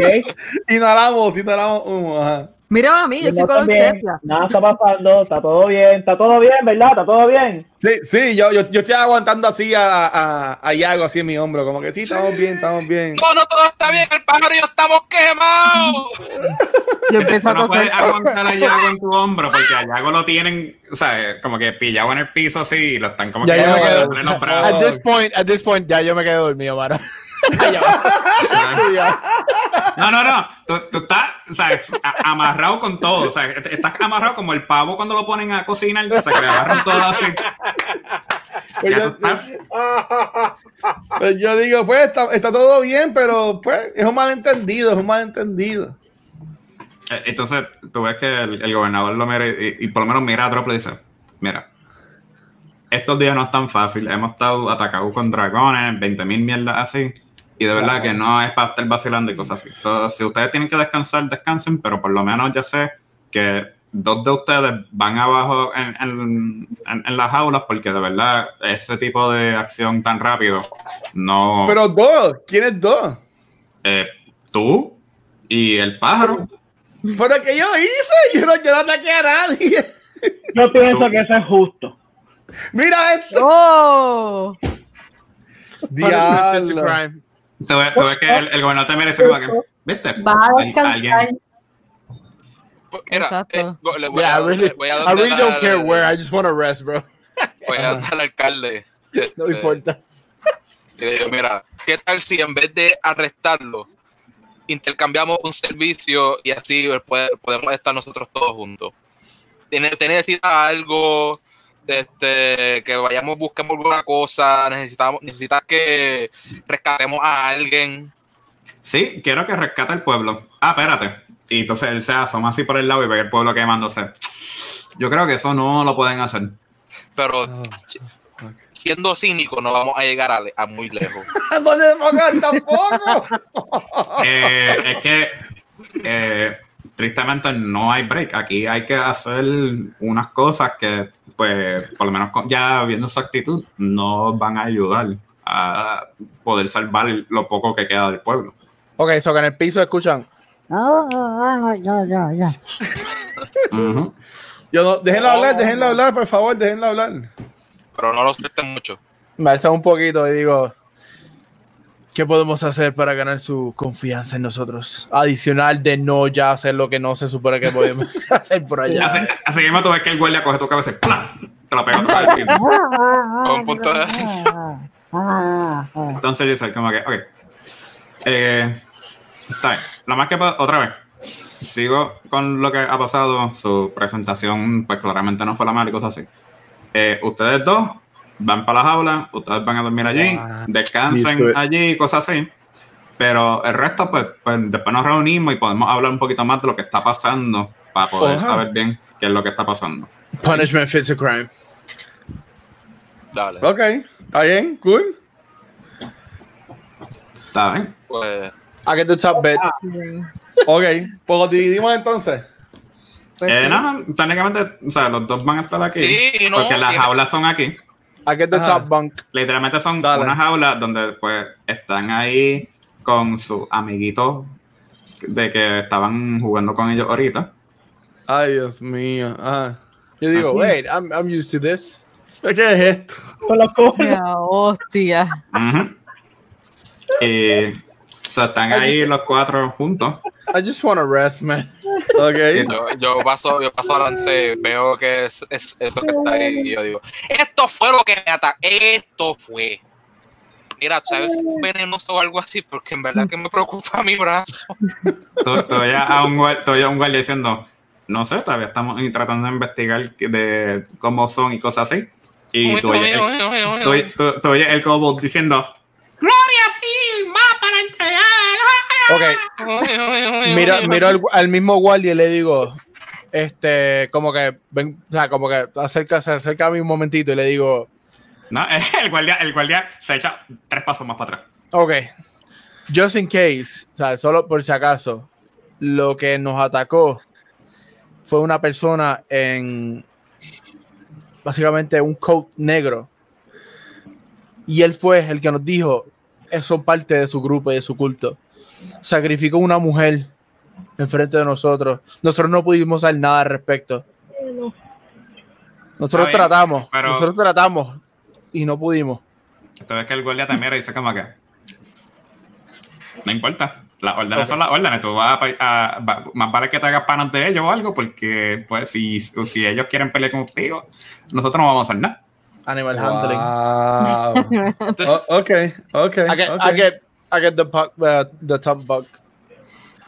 Inhalamos, inhalamos humo. Ajá. Mira a mí, yo soy color sepia. Nada está pasando. Está todo bien. Está todo bien, ¿verdad? Está todo bien. Sí, sí, yo, yo, yo estoy aguantando así a, a, a Yago así en mi hombro, como que sí, estamos bien, estamos bien. No, no, todo está bien, el pájaro y yo estamos quemados. Yo empiezo a no puedes toser. aguantar a Yago en tu hombro porque a Yago lo tienen, o sea, como que pillado en el piso así y lo están como Ya que yo me quedo. dándole los brazos. At this point, at this point, ya yo me quedé dormido, mano. No, no, no. Tú, tú estás o sea, amarrado con todo. O sea, est- estás amarrado como el pavo cuando lo ponen a cocinar. O sea, que le agarran todo así. Pues Ya yo, tú estás. pues yo digo, pues está, está todo bien, pero pues es un malentendido, es un malentendido. Eh, Entonces, tú ves que el, el gobernador lo mira y, y por lo menos mira a Drop y dice: Mira, estos días no es tan fácil. Hemos estado atacados con dragones, 20.000 mierdas así. Y de verdad que no es para estar vacilando y cosas así. So, si ustedes tienen que descansar, descansen, pero por lo menos ya sé que dos de ustedes van abajo en, en- en- en las jaulas porque de verdad ese tipo de acción tan rápido no... Pero dos, ¿quiénes dos? eh, tú y el pájaro. Pero que yo hice, yo no, yo no ataqué a nadie. Yo pienso que eso es justo. Mira esto. ¡Oh! Diablo. Ves, tú ves que el, el gobernador te merece como que, ¿viste? Va a descansar. alguien- Pues, Mira, eh, le voy Yeah, a, I really, voy a I really don't al- care where. I just want to rest, bro. voy a darle al alcalde. No este, importa. y le digo, mira, ¿qué tal si en vez de arrestarlo, intercambiamos un servicio y así puede- podemos estar nosotros todos juntos? ¿Tiene, te necesita algo? Este, que vayamos, busquemos alguna cosa, necesitamos, necesitas que rescatemos a alguien. Sí, quiero que rescate el pueblo. Ah, espérate. Y entonces él se asoma así por el lado y ve el pueblo quemándose. Yo creo que eso no lo pueden hacer. Pero siendo cínico, no vamos a llegar a, muy lejos. No le pongan tampoco. Eh, es que eh, tristemente no hay break. Aquí hay que hacer unas cosas que, pues, por lo menos con- ya viendo su actitud, no van a ayudar a poder salvar lo poco que queda del pueblo. Ok, so que en el piso escuchan. Ujú. Yo no, déjenlo hablar, déjenlo hablar, por favor, déjenlo hablar. Pero no lo suelten mucho. Me alza un poquito y digo. ¿Qué podemos hacer para ganar su confianza en nosotros? Adicional de no ya hacer lo que no se supone que podemos hacer por allá. Así, así mismo tú ves que el guardia coge tu cabeza y te la pega otra vez al piso. Con un punto de... Entonces como que, ok. Eh, está bien. Lo más que otra vez. Sigo con lo que ha pasado. Su presentación, pues claramente no fue la mala y cosas así. Eh, ustedes dos van para la jaula, ustedes van a dormir allí, descansen Listo. allí, cosas así. Pero el resto, pues, pues después nos reunimos y podemos hablar un poquito más de lo que está pasando para poder Ajá. saber bien qué es lo que está pasando. Punishment fits a crime. Dale. Ok, está bien, cool. ¿Está bien? Pues, I get the top bet. Ok, pues los dividimos entonces. Pues Eh, sí. no, no, técnicamente, o sea, los dos van a estar aquí. Sí, no, porque las tiene- jaulas son aquí. I get the Ajá. top bunk. Literalmente son Dale. unas jaulas donde pues están ahí con sus amiguitos de que estaban jugando con ellos ahorita. Ay, Dios mío. Ajá. Yo digo, wait, I'm, I'm used to this. ¿Qué es esto? Con cojones. Ya, hostia. Ujú. Y o sea, están ahí los cuatro juntos. I just want to rest, man. Ok. yo, yo paso, yo paso adelante, veo que es, es eso que está ahí y yo digo, esto fue lo que me atacó, esto fue. Mira, ¿sabes si es venenoso o algo así? Porque en verdad que me preocupa mi brazo. To- Todavía a un, todavía un guardia diciendo, no sé, todavía estamos tratando de investigar de cómo son y cosas así. Y tú oyes el, el diciendo, Gloria, sí, más para entregar. Ok, mira, miro al, al mismo guardia y le digo, este, como que, ven, o sea, como que acerca, se acerca a mí un momentito y le digo, no, el guardia, el guardia se echa tres pasos más para atrás. ok, just in case, o sea, solo por si acaso, lo que nos atacó fue una persona en, básicamente, un coat negro. Y él fue el que nos dijo, "Eh, son parte de su grupo y de su culto. Sacrificó una mujer enfrente de nosotros. Nosotros no pudimos hacer nada al respecto. Nosotros bien, tratamos, pero- nosotros tratamos y no pudimos. Tú ves que el guardia te mira y dice como que no importa. Las órdenes son las órdenes. Tú vas a, más vale que te hagas panas de ellos o algo, porque pues si, si ellos quieren pelear contigo, nosotros no vamos a hacer nada. Animal handling. Wow. O- ok, ok. I get, I get, the, pu- uh, the top bug.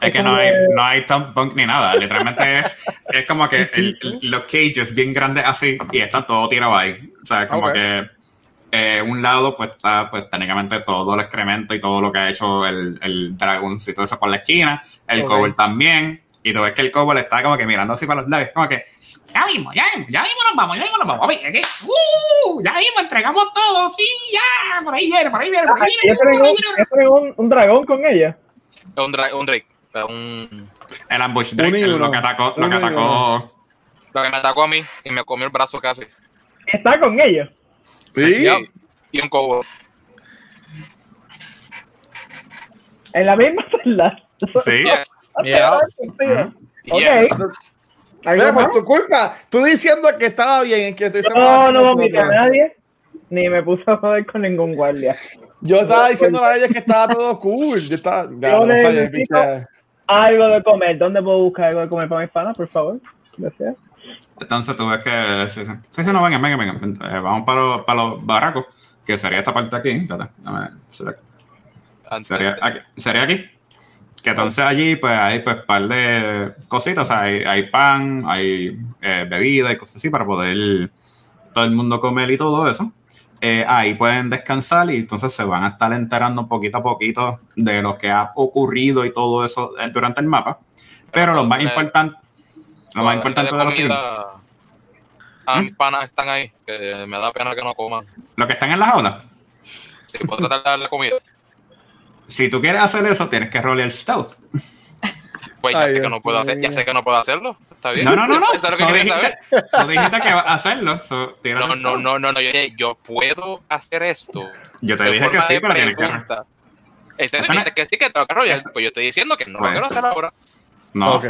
Es que no hay, no hay top bunk ni nada. Literalmente es, es como que el- los cages bien grandes así y están todos tirados ahí. O sea, como que eh, un lado pues está pues técnicamente todo el excremento y todo lo que ha hecho el, el dragoncito ese por la esquina, el Ok. kobold también. Y tú ves que el kobold está como que mirando así para los lados, como que Ya mismo, ya mismo, ya mismo nos vamos, ya mismo nos vamos. Aquí. Uh, ya mismo entregamos todo, sí, ya. Por ahí viene, por ahí viene, por ahí viene. Por ahí un, viene. un, un dragón con ella. Un, dra- un Drake, un, el ambush drake, el- lo que atacó, lo que atacó. lo que me atacó a mí y me comió el brazo casi. Está con ellos. Sí. Y, un cobo. En la misma celda. Sí. Yeah. Ok. Yes. ¿Algo Ve, más? por tu culpa. Tú diciendo que estaba bien, que estoy No, no vomité a nadie. Ni me puse a joder con ningún guardia. Yo estaba diciendo a ella que estaba todo cool. Yo estaba. Ya, Yo no, está bien, necesito- picha. Algo de comer. ¿Dónde puedo buscar algo de comer para mis panas, por favor? Gracias. Entonces tú ves que. Sí, sí, sí, sí, no, venga, venga, venga. Eh, vamos para los, para los barracos, que sería esta parte aquí. Dame- Sería aquí. Sería aquí. Que entonces allí, pues hay pues par de cositas. o sea, hay, hay pan, hay eh, bebida y cosas así para poder todo el mundo comer y todo eso. Eh, ahí pueden descansar y entonces se van a estar enterando poquito a poquito de lo que ha ocurrido y todo eso eh, durante el mapa. Pero lo más importante, lo más importante de darle lo siguiente, a mis panas están ahí, que me da pena que no coman. lo que están en la jaula. Si puedo tratar de darle comida, Si tú quieres hacer eso, tienes que rolear stealth. pues ya Ay, sé que no puedo hacer, ya sé que no puedo hacerlo. Está bien. No, no, no, no. Eso es lo que No quería dijiste, saber. no dijiste que vas a hacerlo. so, No, no, no, no, no, yo, dije, yo puedo hacer esto. Yo te dije que sí, pero tienes que. Este, dice que sí, que tengo que arrollar. Pues yo estoy diciendo que no lo Bueno. quiero hacer ahora. No. Ok.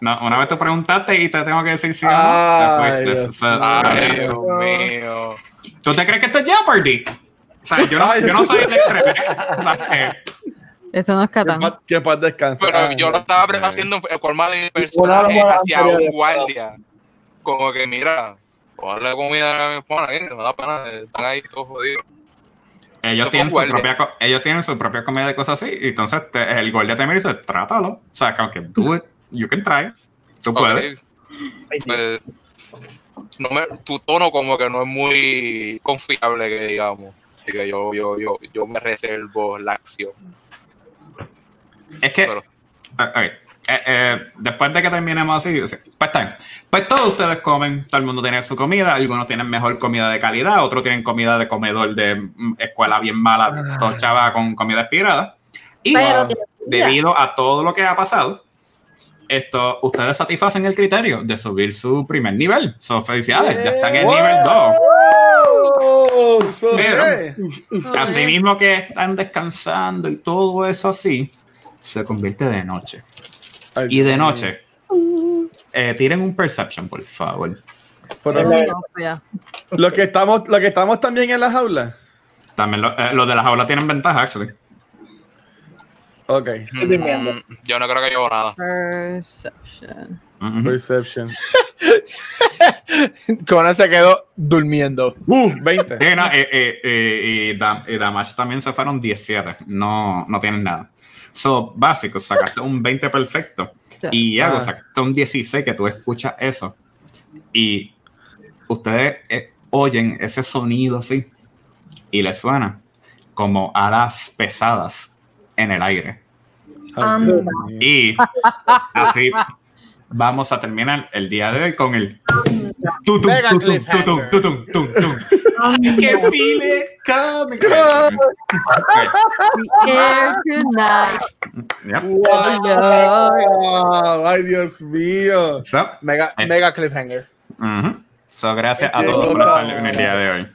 no. Una vez te preguntaste y te tengo que decir sí o no. Ay, te fuiste. Dios Dios mío. ¿Tú te crees que esto es Jeopardy? O sea, yo no, yo no soy el extremo. O sea, eh, Esto no es Catán. Que paz descanse. Pero yo lo estaba haciendo el colma de personaje hacia un de- guardia. Como que, mira, ponle comida a mi esposa, me da pena, están ahí todos jodidos. ellos, tienen su propia, ellos tienen su propia comida y cosas así. Y entonces te- el guardia te mira y dice: Trátalo. O sea, como que do it. You can try. Tú puedes. Ok. Pues, no me, tu tono como que no es muy confiable que digamos. Así que yo, yo, yo, yo me reservo la acción. Es que, Pero- eh, ok, eh, eh, después de que terminemos así, o sea, pues bien. Pues todos ustedes comen, todo el mundo tiene su comida, algunos tienen mejor comida de calidad, otros tienen comida de comedor de mm, escuela bien mala, todo chava con comida expirada. Y Pero debido a todo lo que ha pasado, esto, ustedes satisfacen el criterio de subir su primer nivel. So, felicidades, ya están en el nivel 2. Eh. Así mismo que están descansando y todo eso así, se convierte de noche. Ay, Y de noche, eh, tiren un perception, por favor. Pero No, ya. lo que estamos, lo que estamos también en las aulas. También lo- eh, los de las aulas tienen ventaja, actually. Ok. Mm, yo no creo que llevo nada. Perception. Perception. Conan se quedó durmiendo. Uh, 20. Sí, no, eh, eh, eh, y, Dam- y Damage también se fueron 17. No, no tienen nada. So, básico, sacaste un 20 perfecto. Y Iago, Ah. sacaste un 16 que tú escuchas eso. Y ustedes eh, oyen ese sonido así. Y les suena como alas pesadas en el aire. Anda. Y así vamos a terminar el día de hoy con el tutum, tutum, tutum, tutum, tum, tum. Anda. Que. Yep. Wow. Ay, Dios mío. So, Mega, Eh. mega cliffhanger. So, gracias a todos por estar en el día de hoy.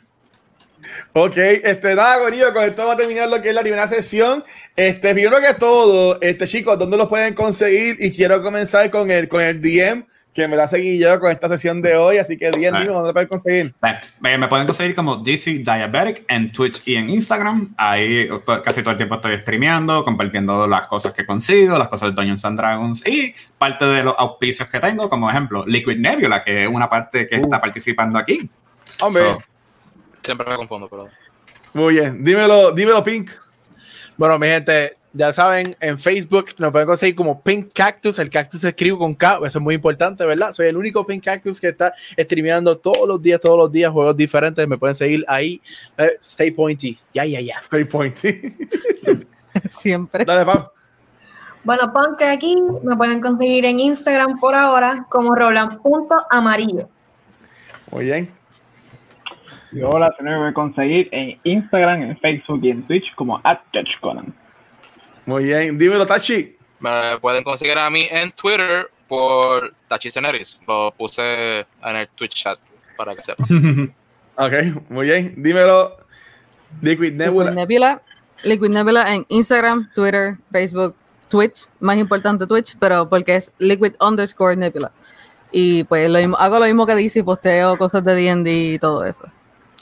Ok, este, nada, Gorillo, con esto va a terminar lo que es la primera sesión. Este, primero que todo, este, chicos, ¿dónde los pueden conseguir? Y quiero comenzar con el, con el DM, que me la seguí yo con esta sesión de hoy. Así que, DM, dime, ¿dónde lo pueden conseguir? Me, me pueden conseguir como DC Diabetic en Twitch y en Instagram. Ahí casi todo el tiempo estoy streameando, compartiendo las cosas que consigo, las cosas de Dungeons and Dragons y parte de los auspicios que tengo, como ejemplo Liquid Nebula, que es una parte que está participando aquí. Hombre. So, Siempre me confundo, pero. Muy bien, dímelo, dímelo, Pink. Bueno, mi gente, ya saben, en Facebook nos pueden conseguir como Pink Cactus. El cactus se escribe con K, eso es muy importante, ¿verdad? Soy el único Pink Cactus que está streameando todos los días, todos los días, juegos diferentes. Me pueden seguir ahí. Eh, stay pointy. Ya, ya, ya. Stay point. Siempre. Dale, Pam. Bueno, que aquí me pueden conseguir en Instagram por ahora como roland.amarillo. Muy bien. Yo la tengo que conseguir en Instagram, en Facebook y en Twitch como @judgeconan. Muy bien. Dímelo, Tachi. Me pueden conseguir a mí en Twitter por Tachiceneris. Lo puse en el Twitch chat para que sepan. Ok, muy bien. Dímelo, Liquid Liquid Nebula. Nebula. Liquid Nebula en Instagram, Twitter, Facebook, Twitch. Más importante Twitch, pero porque es Liquid underscore Nebula. Y pues lo mismo- hago lo mismo que dice y posteo cosas de D&D y todo eso.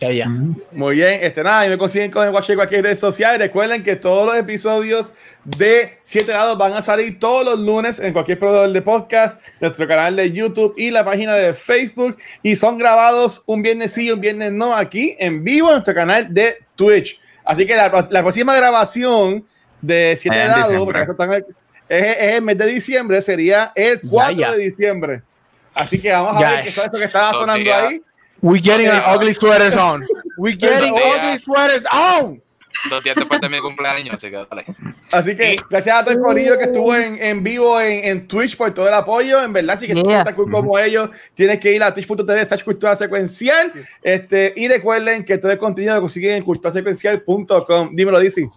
Ya, ya. Muy bien, este nada, y me consiguen con el Watch en cualquier red social. Recuerden que todos los episodios de 7 lados van a salir todos los lunes en cualquier proveedor de podcast, nuestro canal de YouTube y la página de Facebook. Y son grabados un viernes sí y un viernes no aquí en vivo en nuestro canal de Twitch. Así que la, la próxima grabación de 7 En lados es, es el mes de diciembre, sería el 4 ya. de diciembre. Así que vamos a Ya ver qué es. es esto que estaba sonando ahí. We getting Okay. our ugly sweaters on. We getting ugly sweaters on. Dos días después de mi cumpleaños, así que dale. Así que gracias a todo el corillo que estuvo en, en vivo en, en Twitch por todo el apoyo. En verdad, si que Yeah. tan cool como ellos, tienes que ir a twitch.tv slash cultura secuencial. Este, y recuerden que todo el contenido lo consiguen en culturasecuencial.com. Dímelo, DC.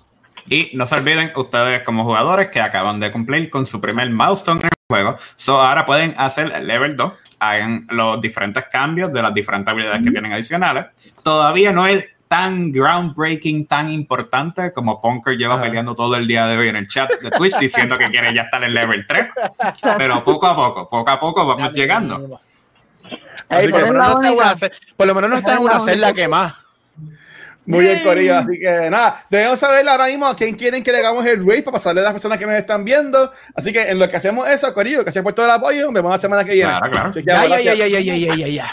Y no se olviden, ustedes como jugadores que acaban de cumplir con su primer milestone juego, so ahora pueden hacer el level 2, hagan los diferentes cambios de las diferentes habilidades que tienen adicionales. Todavía no es tan groundbreaking, tan importante como Punker lleva peleando todo el día de hoy en el chat de Twitch diciendo que quiere ya estar en level 3. Pero poco a poco, poco a poco vamos llegando. Por, que- lo menos no está en una ce- por lo menos no está en Es una la celda única. quemada. Muy bien, Corillo. Así que nada, debemos saber ahora mismo a quién quieren que le hagamos el raid para pasarle a las personas que nos están viendo. Así que en lo que hacemos eso, Corillo, gracias por todo el apoyo. Nos vemos la semana que viene. Claro, claro. Ya, ya, ya, ya, ya, ya, ya, ya.